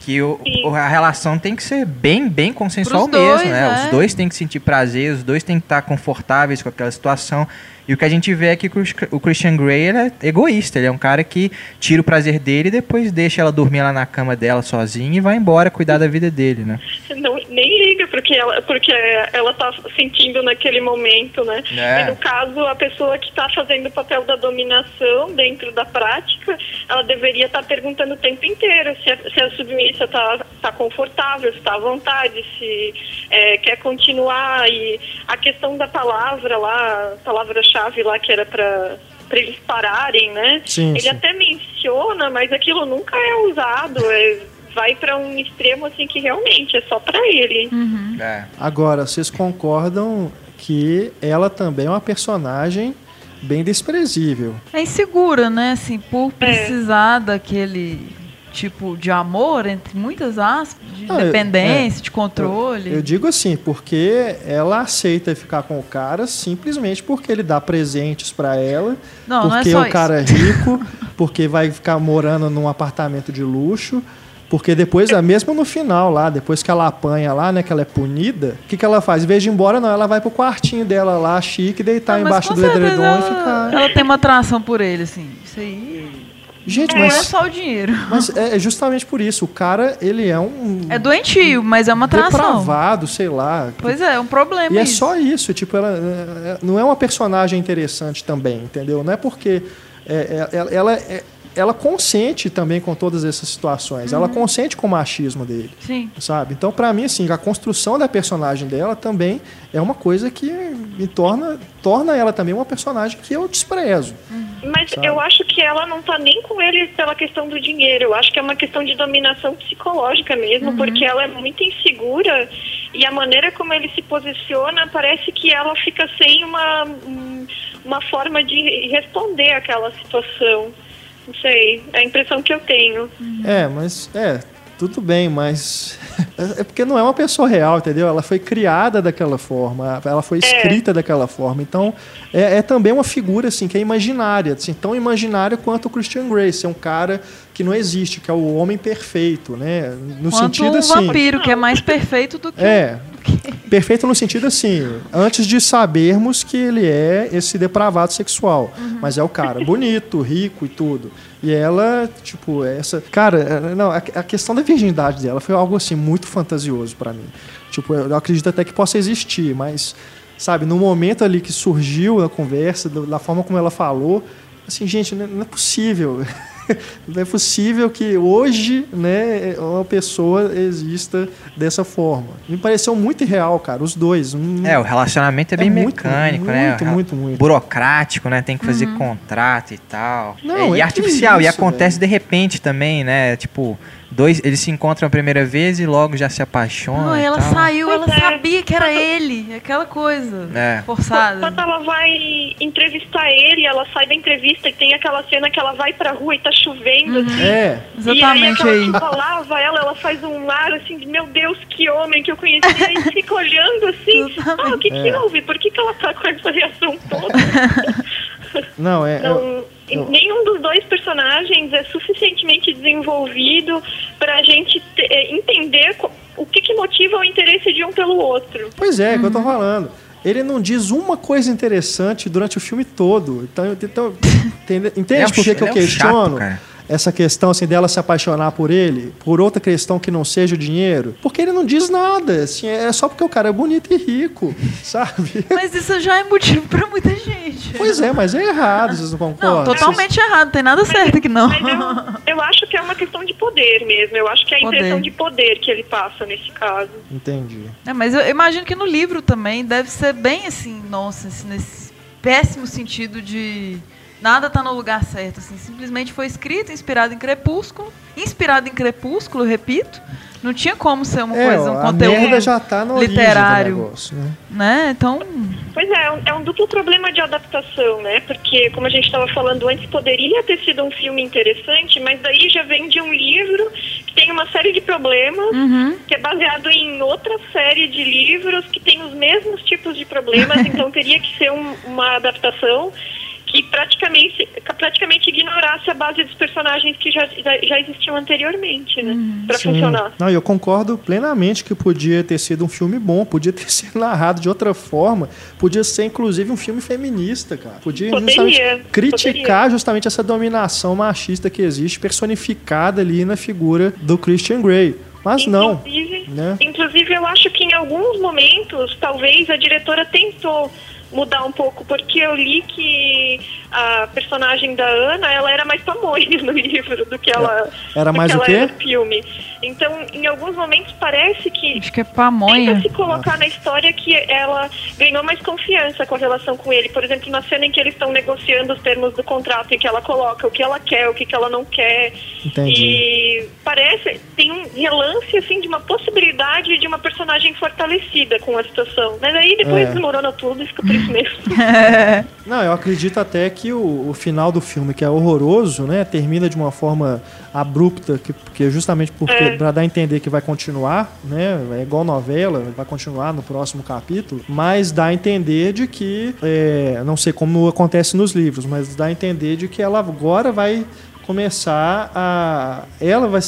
que o, a relação tem que ser bem, bem consensual mesmo, dois, né? Os é. dois têm que sentir prazer, os dois têm que estar confortáveis com aquela situação. E o que a gente vê é que o Christian Grey é egoísta, ele é um cara que tira o prazer dele e depois deixa ela dormir lá na cama dela sozinha e vai embora cuidar da vida dele, né? Não, nem liga porque ela, porque ela tá sentindo naquele momento, né? É. E no caso, a pessoa que está fazendo o papel da dominação dentro da prática, ela deveria estar tá perguntando o tempo inteiro se a, se a submissa está tá confortável, se está à vontade, se é, quer continuar. E a questão da palavra lá, palavra chave lá que era para para eles pararem, né? Sim, ele sim. até menciona, mas aquilo nunca é usado. É, vai para um extremo assim que realmente é só para ele. Uhum. É. Agora, vocês concordam que ela também é uma personagem bem desprezível? É insegura, né? Assim, por é. precisar é. daquele tipo de amor, entre muitas aspas, de ah, dependência, é, de controle. Eu, eu, digo assim, porque ela aceita ficar com o cara simplesmente porque ele dá presentes para ela, não, porque não é o cara isso. é rico, (laughs) porque vai ficar morando num apartamento de luxo. Porque depois, mesmo no final lá, depois que ela apanha lá, né, que ela é punida, o que, que ela faz? Em vez de ir embora, não, ela vai pro quartinho dela lá, chique, deitar ah, embaixo do edredom ela, e ficar. Ela tem uma atração por ele, assim. Isso aí. Gente, é, mas. Não é só o dinheiro. Mas é, é justamente por isso. O cara, ele é um. É doentio, mas é uma atração. Depravado, sei lá. Pois é, é um problema. E isso. é só isso. Tipo, ela é, é, não é uma personagem interessante também, entendeu? Não é porque. É, ela é ela consente também com todas essas situações. Uhum. Ela consente com o machismo dele. Sim. Sabe? Então, para mim, assim, a construção da personagem dela também é uma coisa que me torna, torna ela também uma personagem que eu desprezo. Uhum. Mas sabe? eu acho que ela não tá nem com ele pela questão do dinheiro. Eu acho que é uma questão de dominação psicológica mesmo, uhum. porque ela é muito insegura e a maneira como ele se posiciona parece que ela fica sem uma, uma forma de responder àquela situação. Não sei, é a impressão que eu tenho. É, mas é, tudo bem, mas (laughs) é porque não é uma pessoa real, entendeu? Ela foi criada daquela forma, ela foi é. escrita é. daquela forma. Então, é, é, também uma figura assim que é imaginária, assim, tão imaginária quanto o Christian Grey, é um cara que não existe, que é o homem perfeito, né? No quanto sentido um assim. vampiro que é mais perfeito do que É. Perfeito no sentido assim, antes de sabermos que ele é esse depravado sexual. Uhum. Mas é o cara bonito, rico e tudo. E ela, tipo, essa. Cara, é, não, a, questão da virgindade dela foi algo assim muito fantasioso para mim. Tipo, eu acredito até que possa existir, mas, sabe, no momento ali que surgiu a conversa, da forma como ela falou, assim, gente, não é possível. (laughs) (laughs) não é possível que hoje né, uma pessoa exista dessa forma. Me pareceu muito irreal, cara, os dois. É, o relacionamento é bem é mecânico, muito, né? Muito, muito, muito. Burocrático, né? Tem que fazer uhum. contrato e tal. Não, é, e é artificial, isso, e acontece velho. de repente também, né? Tipo, dois, eles se encontram a primeira vez e logo já se apaixonam. Não, ela tal. saiu, ela é. sabia que era ele, aquela coisa é. forçada. Quando ela vai entrevistar ele, ela sai da entrevista e tem aquela cena que ela vai pra rua e tá chovendo, uhum. assim. É, exatamente e aí. aí. Ela lava ela, ela faz um ar assim, de, meu Deus, que homem que eu conhecia, e (laughs) fica olhando assim, ah, o que que é. houve? Por que que ela tá com essa reação toda? (laughs) Não, é... Não, eu Nenhum dos dois personagens é suficientemente desenvolvido para a gente é, entender o que, que, motiva o interesse de um pelo outro. Pois é, é que eu tô uhum. falando. Ele não diz uma coisa interessante durante o filme todo. Então, então entende, entende é por que, que eu questiono? Chato, essa questão assim dela se apaixonar por ele, por outra questão que não seja o dinheiro, porque ele não diz nada, assim, é só porque o cara é bonito e rico, (laughs) sabe? Mas isso já é motivo para muita gente. Pois é, mas é errado, vocês não concordam? Não, totalmente vocês... errado, não tem nada mas, certo aqui não. Eu, eu, acho que é uma questão de poder mesmo, eu acho que é a poder. impressão de poder que ele passa nesse caso. Entendi. É, mas eu imagino que no livro também deve ser bem assim, nossa, nesse péssimo sentido de Nada está no lugar certo, assim. Simplesmente foi escrito, inspirado em Crepúsculo. Inspirado em Crepúsculo, repito. Não tinha como ser uma é, coisa, um conteúdo já tá no literário. Negócio, né? né? Então. Pois é, é um, é um duplo problema de adaptação, né? Porque, como a gente estava falando antes, poderia ter sido um filme interessante, mas daí já vem de um livro que tem uma série de problemas, uhum. que é baseado em outra série de livros que tem os mesmos tipos de problemas, (laughs) então teria que ser um, uma adaptação que praticamente, praticamente ignorasse a base dos personagens que já, já existiam anteriormente, né? Uhum. Pra Sim. funcionar. Não, eu concordo plenamente que podia ter sido um filme bom, podia ter (laughs) sido narrado de outra forma, podia ser inclusive um filme feminista, cara. Podia poderia, criticar poderia. justamente essa dominação machista que existe, personificada ali na figura do Christian Grey. Mas inclusive, não. Né? Inclusive, eu acho que em alguns momentos, talvez a diretora tentou mudar um pouco, porque eu li que a personagem da Ana, ela era mais pamonha no (laughs) livro do que ela era mais o quê? no filme. Então, em alguns momentos parece que acho que é pamonha. se colocar na história que ela ganhou mais confiança com a relação com ele. Por exemplo, na cena em que eles estão negociando os termos do contrato e que ela coloca o que ela quer, o que, que ela não quer. Entendi. E parece tem um relance assim de uma possibilidade de uma personagem fortalecida com a situação. Mas aí depois é. desmorona tudo e fica por isso mesmo. (laughs) (laughs) não, eu acredito até que o, o final do filme, que é horroroso, né, termina de uma forma abrupta, que, que justamente porque é. para dar a entender que vai continuar, né, é igual novela, vai continuar no próximo capítulo, mas dá a entender de que, é, não sei como acontece nos livros, mas dá a entender de que ela agora vai começar a ela vai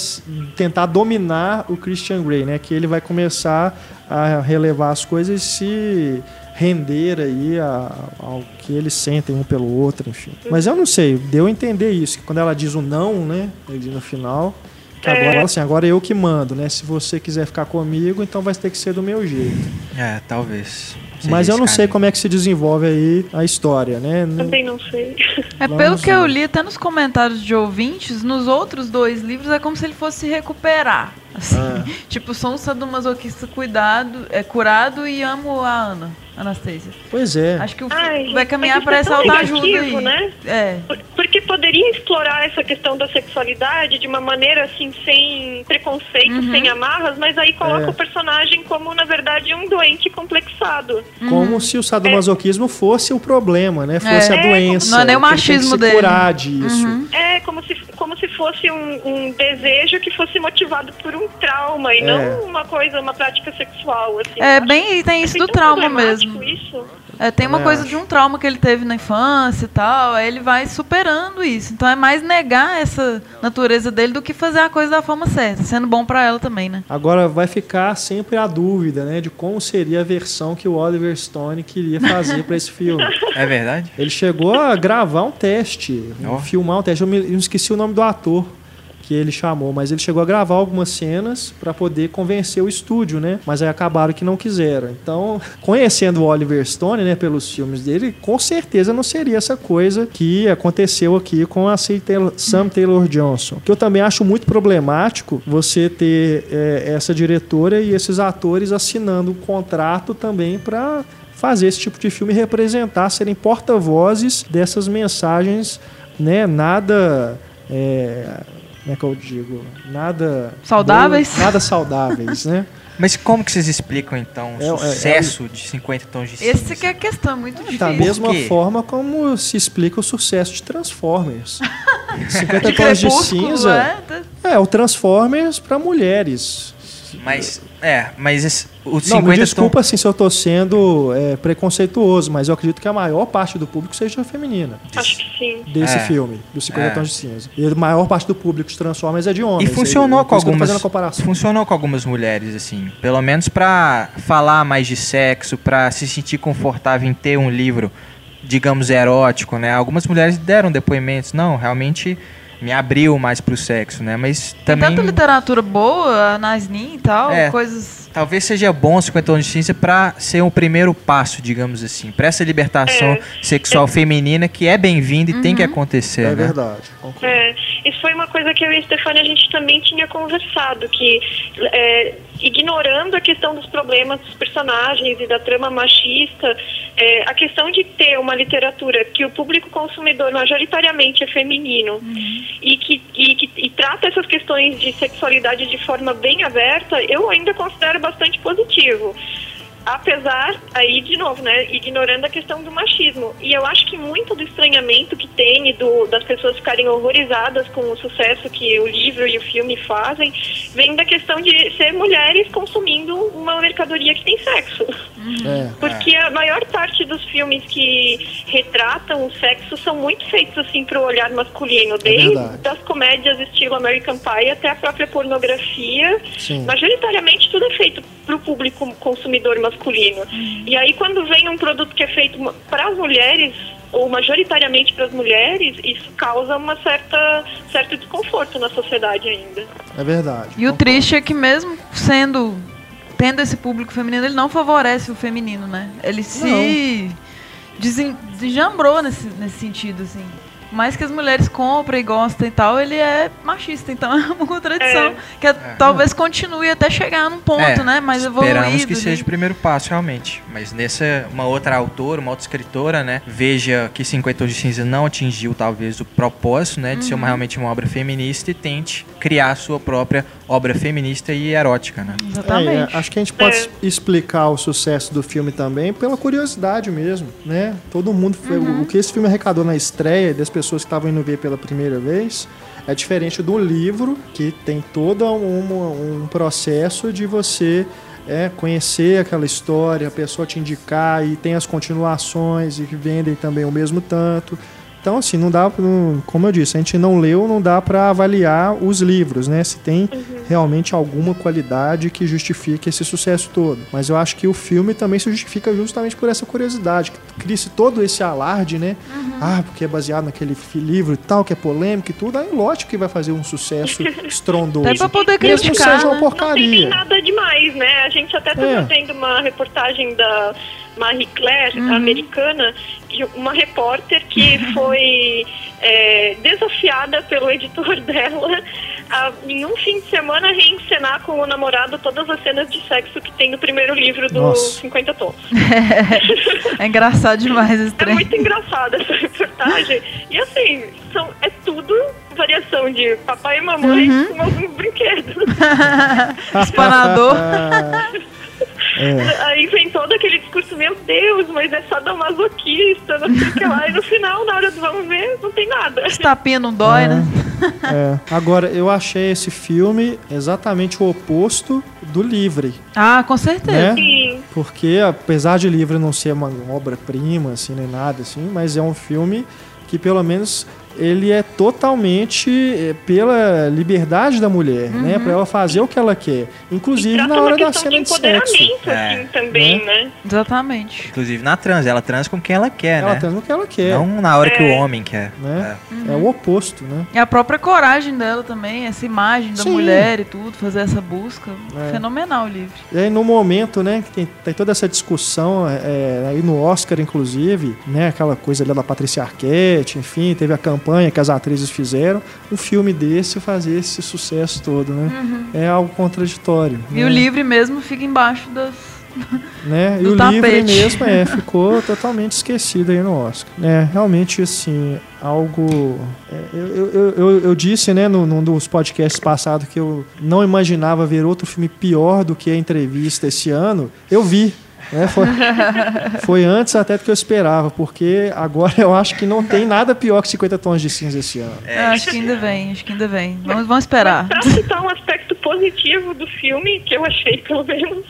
tentar dominar o Christian Grey, né? Que ele vai começar a relevar as coisas e se render aí a, ao que eles sentem um pelo outro, enfim. Mas eu não sei, deu a entender isso, que quando ela diz o não, né, ele no final, que agora, é. assim, agora eu que mando, né? Se você quiser ficar comigo, então vai ter que ser do meu jeito. É, talvez. Mas eu não sei como é que se desenvolve aí a história, né? Também não sei. É pelo que eu li até nos comentários de ouvintes, nos outros dois livros é como se ele fosse se recuperar. Assim, ah. (laughs) tipo, sou um sadomasoquista cuidado, é curado e amo a Ana. Anastasia. Pois é. Acho que o Ai, vai caminhar para essa autoajuda aí. Né? É. Porque poderia explorar essa questão da sexualidade de uma maneira assim, sem preconceito, uhum. sem amarras, mas aí coloca é. o personagem como, na verdade, um doente complexado. Uhum. Como se o sadomasoquismo é. fosse o problema, né? Fosse a é, doença. Não é nem o machismo dele. curar disso. Uhum. É, como se, como se fosse um, um, desejo que fosse motivado por um trauma e é. não uma coisa, uma prática sexual. Assim, é, bem, tem isso do trauma mesmo mesmo. Isso. É, tem uma coisa de um trauma que ele teve na infância e tal, aí ele vai superando isso. Então é mais negar essa natureza dele do que fazer a coisa da forma certa, sendo bom para ela também, né? Agora vai ficar sempre a dúvida, né, de como seria a versão que o Oliver Stone queria fazer para esse filme. É verdade? Ele chegou a gravar um teste, oh. filmar um teste. Eu, me, eu esqueci o nome do ator que ele chamou, mas ele chegou a gravar algumas cenas para poder convencer o estúdio, né? Mas aí acabaram que não quiseram. Então, (laughs) conhecendo o Oliver Stone, né, pelos filmes dele, com certeza não seria essa coisa que aconteceu aqui com a Sam Taylor Johnson. Que eu também acho muito problemático você ter é, essa diretora e esses atores assinando um contrato também para fazer esse tipo de filme representar, serem porta-vozes dessas mensagens, né? Nada é, como é que eu digo? Nada. Saudáveis? Bom, nada saudáveis, né? (laughs) Mas como que vocês explicam, então, o é, sucesso é, é, de 50 tons de cinza? Esse que é a questão, é muito difícil. Da mesma forma como se explica o sucesso de Transformers. (laughs) 50 de tons de cinza é? é o Transformers para mulheres. Mas, é, mas esse, o 50 Não, me desculpa assim, se eu estou sendo é, preconceituoso, mas eu acredito que a maior parte do público seja feminina. Acho que sim. Desse é. filme, dos 50 é. tons de cinza. E a maior parte do público de Transformers é de homens. E funcionou com algumas funcionou com algumas mulheres assim, pelo menos para falar mais de sexo, para se sentir confortável em ter um livro digamos erótico, né? Algumas mulheres deram depoimentos, não, realmente me abriu mais pro sexo, né? Mas também. Tem tanta literatura boa, Nasnin e tal, é, coisas. Talvez seja bom 50 anos de ciência para ser um primeiro passo, digamos assim, para essa libertação é, sexual é, feminina que é bem-vinda e uhum. tem que acontecer. É né? verdade. É, isso foi uma coisa que eu e a Stefania a gente também tinha conversado, que é, ignorando a questão dos problemas dos personagens e da trama machista, é, a questão de ter uma literatura que o público consumidor majoritariamente é feminino uhum. e, que, e, que, e trata essas questões de sexualidade de forma bem aberta, eu ainda considero bastante positivo. Apesar, aí de novo, né, ignorando a questão do machismo. E eu acho que muito do estranhamento que tem e do, das pessoas ficarem horrorizadas com o sucesso que o livro e o filme fazem, vem da questão de ser mulheres consumindo uma mercadoria que tem sexo. É. Porque a maior parte dos filmes que retratam o sexo são muito feitos assim para o olhar masculino, é desde é das comédias estilo American Pie até a própria pornografia. Sim. Majoritariamente tudo é feito para o público consumidor masculino. Uhum. E aí quando vem um produto que é feito para as mulheres ou majoritariamente para as mulheres, isso causa uma certa certo desconforto na sociedade ainda. É verdade. E o triste é que mesmo sendo tendo esse público feminino, ele não favorece o feminino, né? Ele se desjambrou nesse, nesse sentido, assim mais que as mulheres comprem e gostem e tal, ele é machista. Então (laughs) é uma contradição é. que é, é. talvez continue até chegar num ponto, é. né? Mais evoluído. Esperamos que seja o primeiro passo, realmente. Mas nessa, uma outra autora, uma outra escritora, né? Veja que 50 Tons de Cinza não atingiu, talvez, o propósito, né? De uhum. ser uma, uhum. realmente uma obra feminista e tente criar a sua própria obra feminista e erótica, né? Exatamente. É, acho que a gente pode é. explicar o sucesso do filme também pela curiosidade mesmo, né? Todo mundo... Uhum. O que esse filme arrecadou na estreia das pessoas que estavam indo ver pela primeira vez é diferente do livro, que tem todo um, um processo de você é, conhecer aquela história, a pessoa te indicar e tem as continuações e que vendem também o mesmo tanto. Então, assim, não dá, como eu disse, a gente não leu, não dá para avaliar os livros, né? Se tem uhum. realmente alguma qualidade que justifique esse sucesso todo. Mas eu acho que o filme também se justifica justamente por essa curiosidade, que cria-se todo esse alarde, né? Uhum. Ah, porque é baseado naquele livro e tal, que é polêmico e tudo. Aí, lógico que vai fazer um sucesso (laughs) estrondoso. Até pra poder criticar, Mesmo seja uma né? porcaria. Não tem nada demais, né? A gente até tá é. vendo uma reportagem da Marie Claire, uhum. americana, uma repórter que (laughs) foi é, desafiada pelo editor (laughs) dela a, em um fim de semana, reencenar com o namorado todas as cenas de sexo que tem no primeiro livro do Nossa. 50 Tons. É, (laughs) é engraçado demais esse É muito engraçada essa reportagem. E assim, são, é tudo variação de papai e mamãe uhum. com algum brinquedo. Espanador. É. Aí vem todo aquele discurso, meu Deus, mas é só masoquista, não sei o que lá. E no final, na hora do vamos ver, não tem nada. Tapinha não dói, é. né? É. Agora, eu achei esse filme exatamente o oposto do Livre. Ah, com certeza. Né? Sim. Porque, apesar de Livre não ser uma obra-prima, assim, nem nada assim, mas é um filme que pelo menos ele é totalmente eh, pela liberdade da mulher, né? uhum. né? Para ela fazer o que ela quer. Inclusive na hora da cena de, de sexo. Assim, é. também, né? né? Exatamente. Inclusive na trans, ela trans com quem ela quer, ela né? Ela trans com quem ela quer. Não na hora é. que o homem quer. Né? É. Uhum. é. o oposto, né? E a própria coragem dela também, essa imagem da Sim. mulher e tudo, fazer essa busca. É. Fenomenal, livre. E aí no momento, né, que tem, tem toda essa discussão é, aí no Oscar, inclusive, né? Aquela coisa ali da Patrícia Arquette, enfim, teve a campanha campanha que as atrizes fizeram, um filme desse fazer esse sucesso todo, né? Uhum. É algo contraditório. E né? o livre mesmo fica embaixo das. (laughs) Né? e o tapete. livre mesmo é, (laughs) ficou totalmente esquecido aí no Oscar. É, realmente, assim, algo. É, eu, eu, eu, eu, disse, né, num, num dos podcasts passados que eu não imaginava ver outro filme pior do que a entrevista esse ano. Eu vi. É, foi, (laughs) foi antes até do que eu esperava, porque agora eu acho que não tem nada pior que 50 tons de cinza esse ano. É, acho que ainda vem, acho que ainda vem. Vamos, vamos esperar. Para citar um aspecto positivo do filme, que eu achei pelo menos,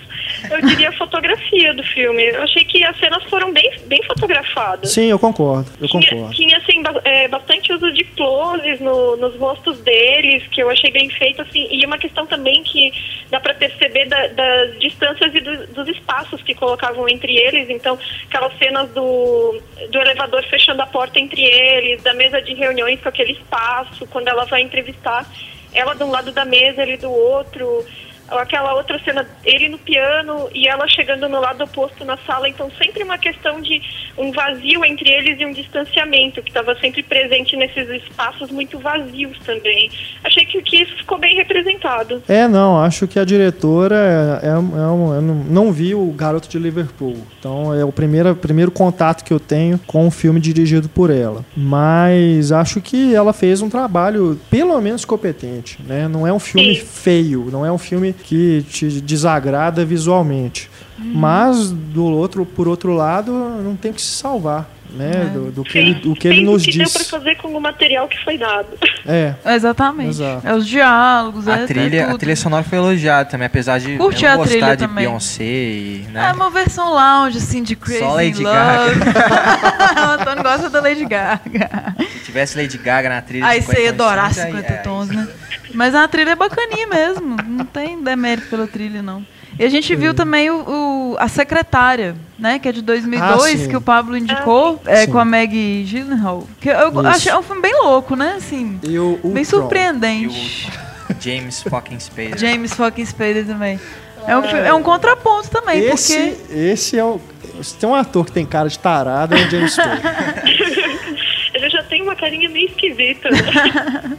eu diria a fotografia do filme. Eu achei que as cenas foram bem, bem fotografadas. Sim, eu concordo. Eu tinha, concordo. Tinha assim, é, bastante uso de closes no, nos rostos deles, que eu achei bem feito, assim, e uma questão também que dá para perceber da, das distâncias e do, dos espaços que colocavam entre eles. Então, aquelas cenas do, do elevador fechando a porta entre eles, da mesa de reuniões com aquele espaço, quando ela vai entrevistar ela de um lado da mesa, ele do outro aquela outra cena, ele no piano e ela chegando no lado oposto na sala, então sempre uma questão de um vazio entre eles e um distanciamento que estava sempre presente nesses espaços muito vazios também. Achei que, que isso ficou bem representado. É, não, acho que a diretora é, é, é um, não vi o Garoto de Liverpool, então é o primeiro, primeiro contato que eu tenho com um filme dirigido por ela, mas acho que ela fez um trabalho pelo menos competente, né? Não é um filme Sim. feio, não é um filme que te desagrada visualmente. Mas do outro, por outro lado, não tem que se salvar né? É. Do, do, que ele, do que ele nos que diz. Deu pra fazer com o material que foi dado. É. (laughs) Exatamente. Exato. É os diálogos, a é, trilha, é A trilha sonora foi elogiada também, apesar de Curti eu não a gostar de também. Beyoncé e, né? É uma versão lounge, assim, de Crazy Só Lady Love. Gaga. (laughs) o Antônio gosta da Lady Gaga. Se tivesse Lady Gaga na trilha Aí você ia adorar tons, 50 aí, tons, né? Mas a trilha é bacaninha mesmo. Não tem demérito pela trilha, não. E a gente viu também o, o, a secretária, né? Que é de 2002, ah, que o Pablo indicou, ah, é, com a Maggie Gyllenhaal. Que eu Isso. achei um filme bem louco, né? Assim, o, bem surpreendente. James fucking Spader. James fucking Spader também. É um, é um contraponto também, esse, porque... Esse é o... Se tem um ator que tem cara de tarado, é o James Spader. (laughs) Tem uma carinha meio esquisita. Né?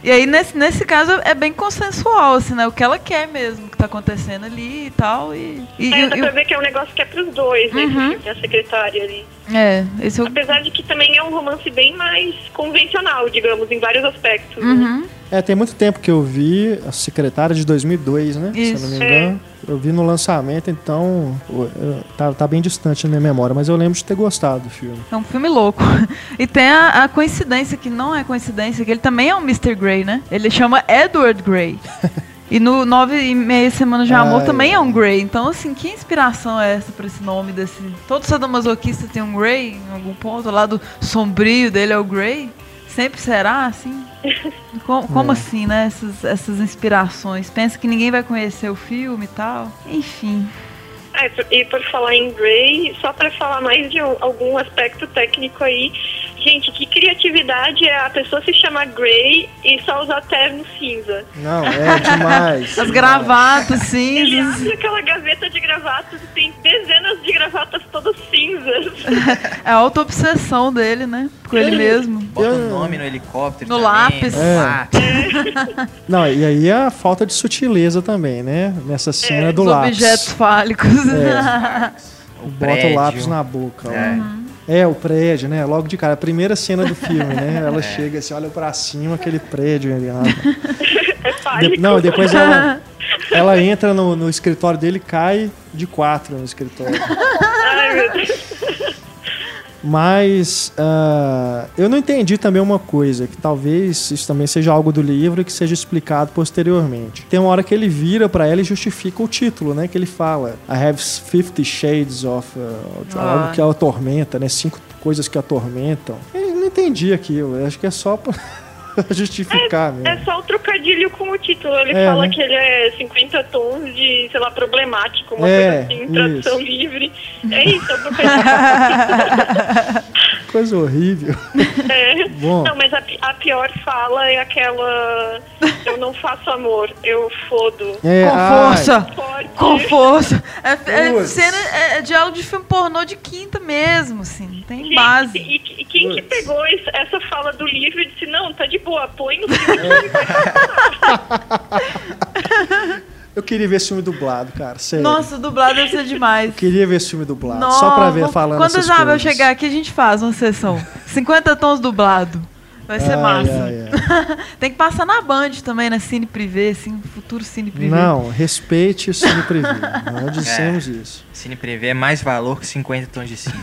(laughs) e aí, nesse, nesse caso, é bem consensual, assim, né? O que ela quer mesmo, o que tá acontecendo ali e tal. E, e, é, dá pra ver que é um negócio que é pros dois, né? Uhum. A secretária ali. É, esse é o... Apesar de que também é um romance bem mais convencional, digamos, em vários aspectos. Uhum. Né? É, tem muito tempo que eu vi a secretária de 2002, né? Isso. Se eu não me engano. Eu vi no lançamento, então tá, tá bem distante na minha memória, mas eu lembro de ter gostado do filme. É um filme louco. (laughs) E tem a, a coincidência, que não é coincidência, que ele também é um Mr. Grey, né? Ele chama Edward Grey. (laughs) E no Nove e Meia Semanas de Amor também é um Grey. Então, assim, que inspiração é essa pra esse nome desse... Todo sadomasoquista tem um Grey em algum ponto. O lado sombrio dele é o Grey. Sempre será, assim? (laughs) Como, como É. assim, né? Essas, essas inspirações. Pensa que ninguém vai conhecer o filme e tal. Enfim. Ah, e por- falar em Grey, só pra falar mais de um- algum aspecto técnico aí, gente, que criatividade é a pessoa se chamar Grey e só usar terno cinza. Não, é demais. As gravatas (laughs) Ele cinzas. abre aquela gaveta de gravatas e tem dezenas de gravatas todas cinzas. (laughs) É a auto-obsessão dele, né? Com ele mesmo. Bota o nome no helicóptero No também, lápis. no É. lápis. (laughs) Não, e aí a falta de sutileza também, né? Nessa cena do Os lápis. objetos É. O Bota prédio. o lápis na boca. ó. É. É, o prédio, né? Logo de cara, a primeira cena do filme, né? (laughs) Ela chega assim, olha pra cima, aquele prédio ali. lá. (laughs) É De- não, depois ela, (laughs) ela entra no, no escritório dele e cai de quatro no escritório. Ai, meu Deus. Mas ah, eu não entendi também uma coisa, que talvez isso também seja algo do livro e que seja explicado posteriormente. Tem uma hora que ele vira pra ela e justifica o título, né? Que ele fala I have 50 shades of... Uh, Ah. Algo que a atormenta, né? Cinco coisas que atormentam. Eu não entendi aquilo, eu acho que é só (laughs) (laughs) justificar É mesmo. só o trocadilho com o título. Ele É, fala né? que ele é 50 tons de, sei lá, problemático, uma É, coisa assim, tradução isso. livre. (laughs) É isso, é o trocadilho. (laughs) Coisa horrível. (laughs) É. Bom. Não, mas a, a pior fala é aquela. Eu não faço amor, eu fodo. É, Com ai, força. Pode. Com força. É, é cena, é, é diálogo de filme pornô de quinta mesmo, assim. Não tem Gente, base. E, e quem que Putz. pegou isso- essa fala do livro e disse, não, tá de boa, põe no filme. (laughs) (laughs) Eu queria ver esse filme dublado, cara. Sério. Nossa, o dublado deve ser demais. Eu queria ver esse filme dublado. Nossa, só pra ver falando Quando o essas Isabel coisas. chegar aqui, a gente faz uma sessão. 50 tons dublado. Vai ser Ai, massa. ai, ai. (laughs) Tem que passar na Band também, na Cine Privé, assim, futuro Cine Privé. Não, respeite o Cine Privé. Nós (laughs) dissemos É. isso. Cine Privé é mais valor que 50 tons de cinza.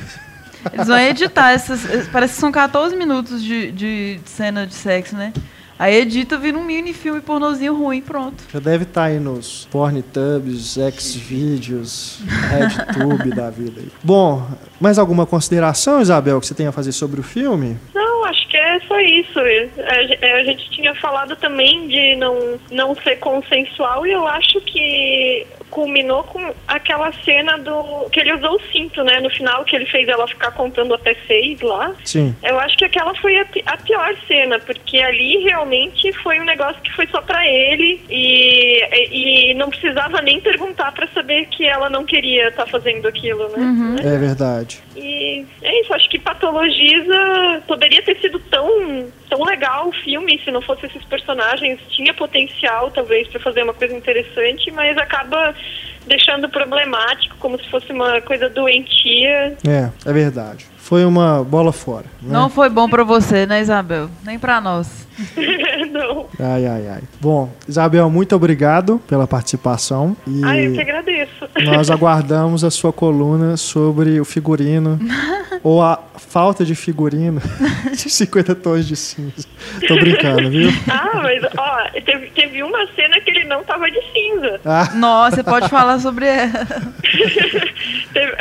Eles vão editar essas. Parece que são 14 minutos de, de cena de sexo, né? Aí edita, vira um mini filme pornozinho ruim, pronto. Já deve estar aí nos Porntubs, Xvideos, RedTube da vida aí. Bom, mais alguma consideração, Isabel, que você tem a fazer sobre o filme? Não, acho que é só isso. A, ge- a gente tinha falado também de não, não ser consensual e eu acho que culminou com aquela cena do que ele usou o cinto, né? No final, que ele fez ela ficar contando até seis lá. Sim. Eu acho que aquela foi a, pi- a pior cena, porque ali realmente foi um negócio que foi só pra ele e, e não precisava nem perguntar pra saber que ela não queria estar fazendo aquilo, né? É verdade. E é isso, acho que patologiza. Poderia ter sido tão, tão legal o filme se não fosse esses personagens. Tinha potencial, talvez, pra fazer uma coisa interessante, mas acaba deixando problemático, como se fosse uma coisa doentia. É, é verdade. Foi uma bola fora. Né? Não foi bom para você, né, Isabel? Nem para nós. (laughs) Não. Ai, ai, ai. Bom, Isabel, muito obrigado pela participação. E ai, eu que agradeço. Nós (laughs) aguardamos a sua coluna sobre o figurino (laughs) ou a falta de figurino de 50 tons de cinza. Tô brincando, viu? Ah, mas ó, teve, teve uma cena que ele não tava de cinza. Ah. Nossa, você pode falar sobre ela.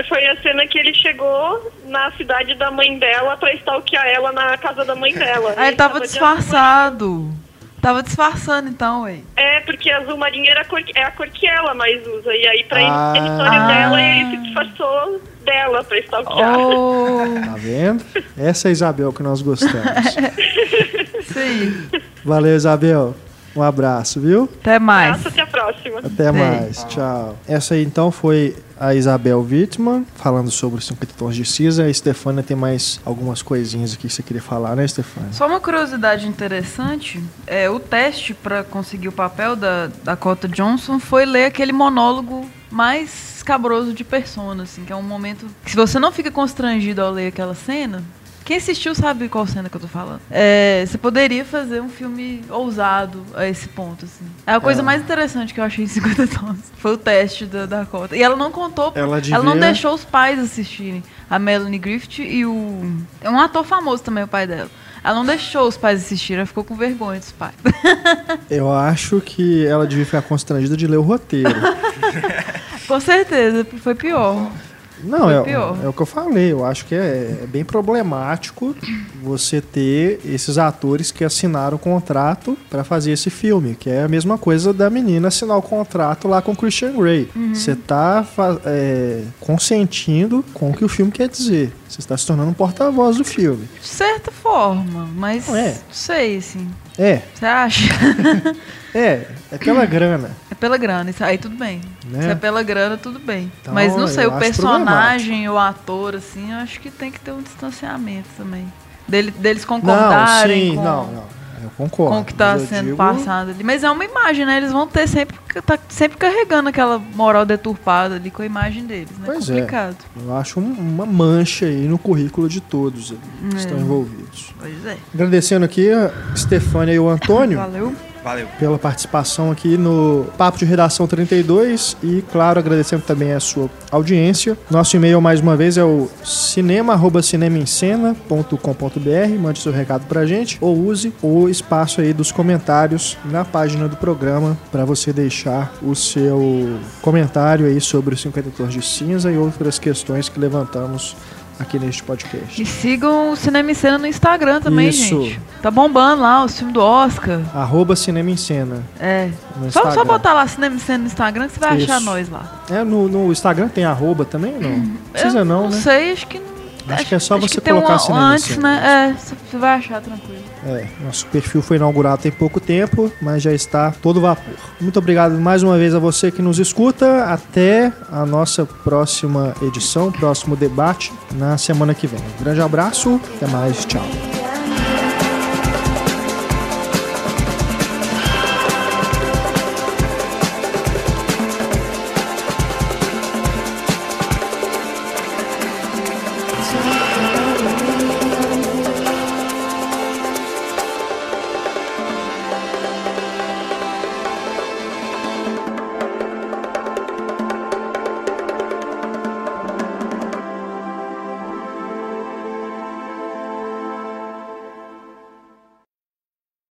Foi a cena que ele chegou na cidade da mãe dela pra stalkear ela na casa da mãe dela. (laughs) Ah, ele tava, tava disfarçado. Tava disfarçando então, ué. É, porque azul marinho era a cor, é a cor que ela mais usa. E aí, pra ah. território ah. dela, ele se disfarçou dela pra stalkear. Oh. Tá vendo? Essa é a Isabel que nós gostamos. (laughs) Sim. Valeu, Isabel. Um abraço, viu? Até mais. até a próxima. Até mais. Tchau. Essa aí então foi a Isabel Wittmann falando sobre os 50 tons de cinza. A Stefania tem mais algumas coisinhas aqui que você queria falar, né, Stefania? Só uma curiosidade interessante: é, o teste para conseguir o papel da Dakota Johnson foi ler aquele monólogo mais escabroso de persona, assim, que é um momento que se você não fica constrangido ao ler aquela cena, quem assistiu sabe qual cena que eu tô falando. É, você poderia fazer um filme ousado a esse ponto, assim. É a coisa é. mais interessante que eu achei em (laughs) 50 tons. Foi o teste da Dakota. E ela não contou, ela, devia... ela não deixou os pais assistirem. A Melanie Griffith e o. É um ator famoso também, o pai dela. Ela não deixou os pais assistirem, ela ficou com vergonha dos pais. (laughs) Eu acho que ela devia ficar constrangida de ler o roteiro. com certeza, foi pior. Não, é, é, o que eu falei. Eu acho que é, é, bem problemático você ter esses atores que assinaram o contrato para fazer esse filme, que é a mesma coisa da menina assinar o contrato lá com Christian Grey. Uhum. Você está é, consentindo com o que o filme quer dizer. Você está se tornando um porta-voz do filme. De certa forma, mas não é. sei, sim. É. Você acha? (laughs) é, é pela (clears throat) grana. É pela grana, isso aí tudo bem. Né? Se é pela grana, tudo bem. Então, Mas não sei, o personagem, o ator, assim, eu acho que tem que ter um distanciamento também. Dele, deles concordarem não, sim, com... Não, não eu concordo. Com o que está sendo digo... passado ali. Mas é uma imagem, né? Eles vão ter sempre. Tá sempre carregando aquela moral deturpada ali com a imagem deles, né? Pois é. Complicado. É. Eu acho uma mancha aí no currículo de todos ali, que é. estão envolvidos. Pois é. Agradecendo aqui a Stefânia e o Antônio. Valeu. Valeu. Pela participação aqui no Papo de Redação 32 e, claro, agradecendo também a sua audiência. Nosso e-mail, mais uma vez, é o cinema.cinemaencena.com.br. Mande seu recado pra gente ou use o espaço aí dos comentários na página do programa para você deixar o seu comentário aí sobre os 50 tons de cinza e outras questões que levantamos aqui neste podcast. E sigam o Cinema em Cena no Instagram também, Isso. gente. Tá bombando lá o filme do Oscar. Arroba Cinema em Cena. É. Só, só botar lá Cinema em Cena no Instagram que você vai Isso. achar nós lá. É, no, no Instagram tem arroba também não? Hum, Precisa não, não né? Não sei, acho que Acho, acho que é só você colocar um, Cinema antes, em Cena. né? É, você vai achar tranquilo. É, nosso perfil foi inaugurado tem pouco tempo, mas já está todo vapor. Muito obrigado mais uma vez a você que nos escuta. Até a nossa próxima edição, próximo debate na semana que vem. Um grande abraço, até mais, tchau.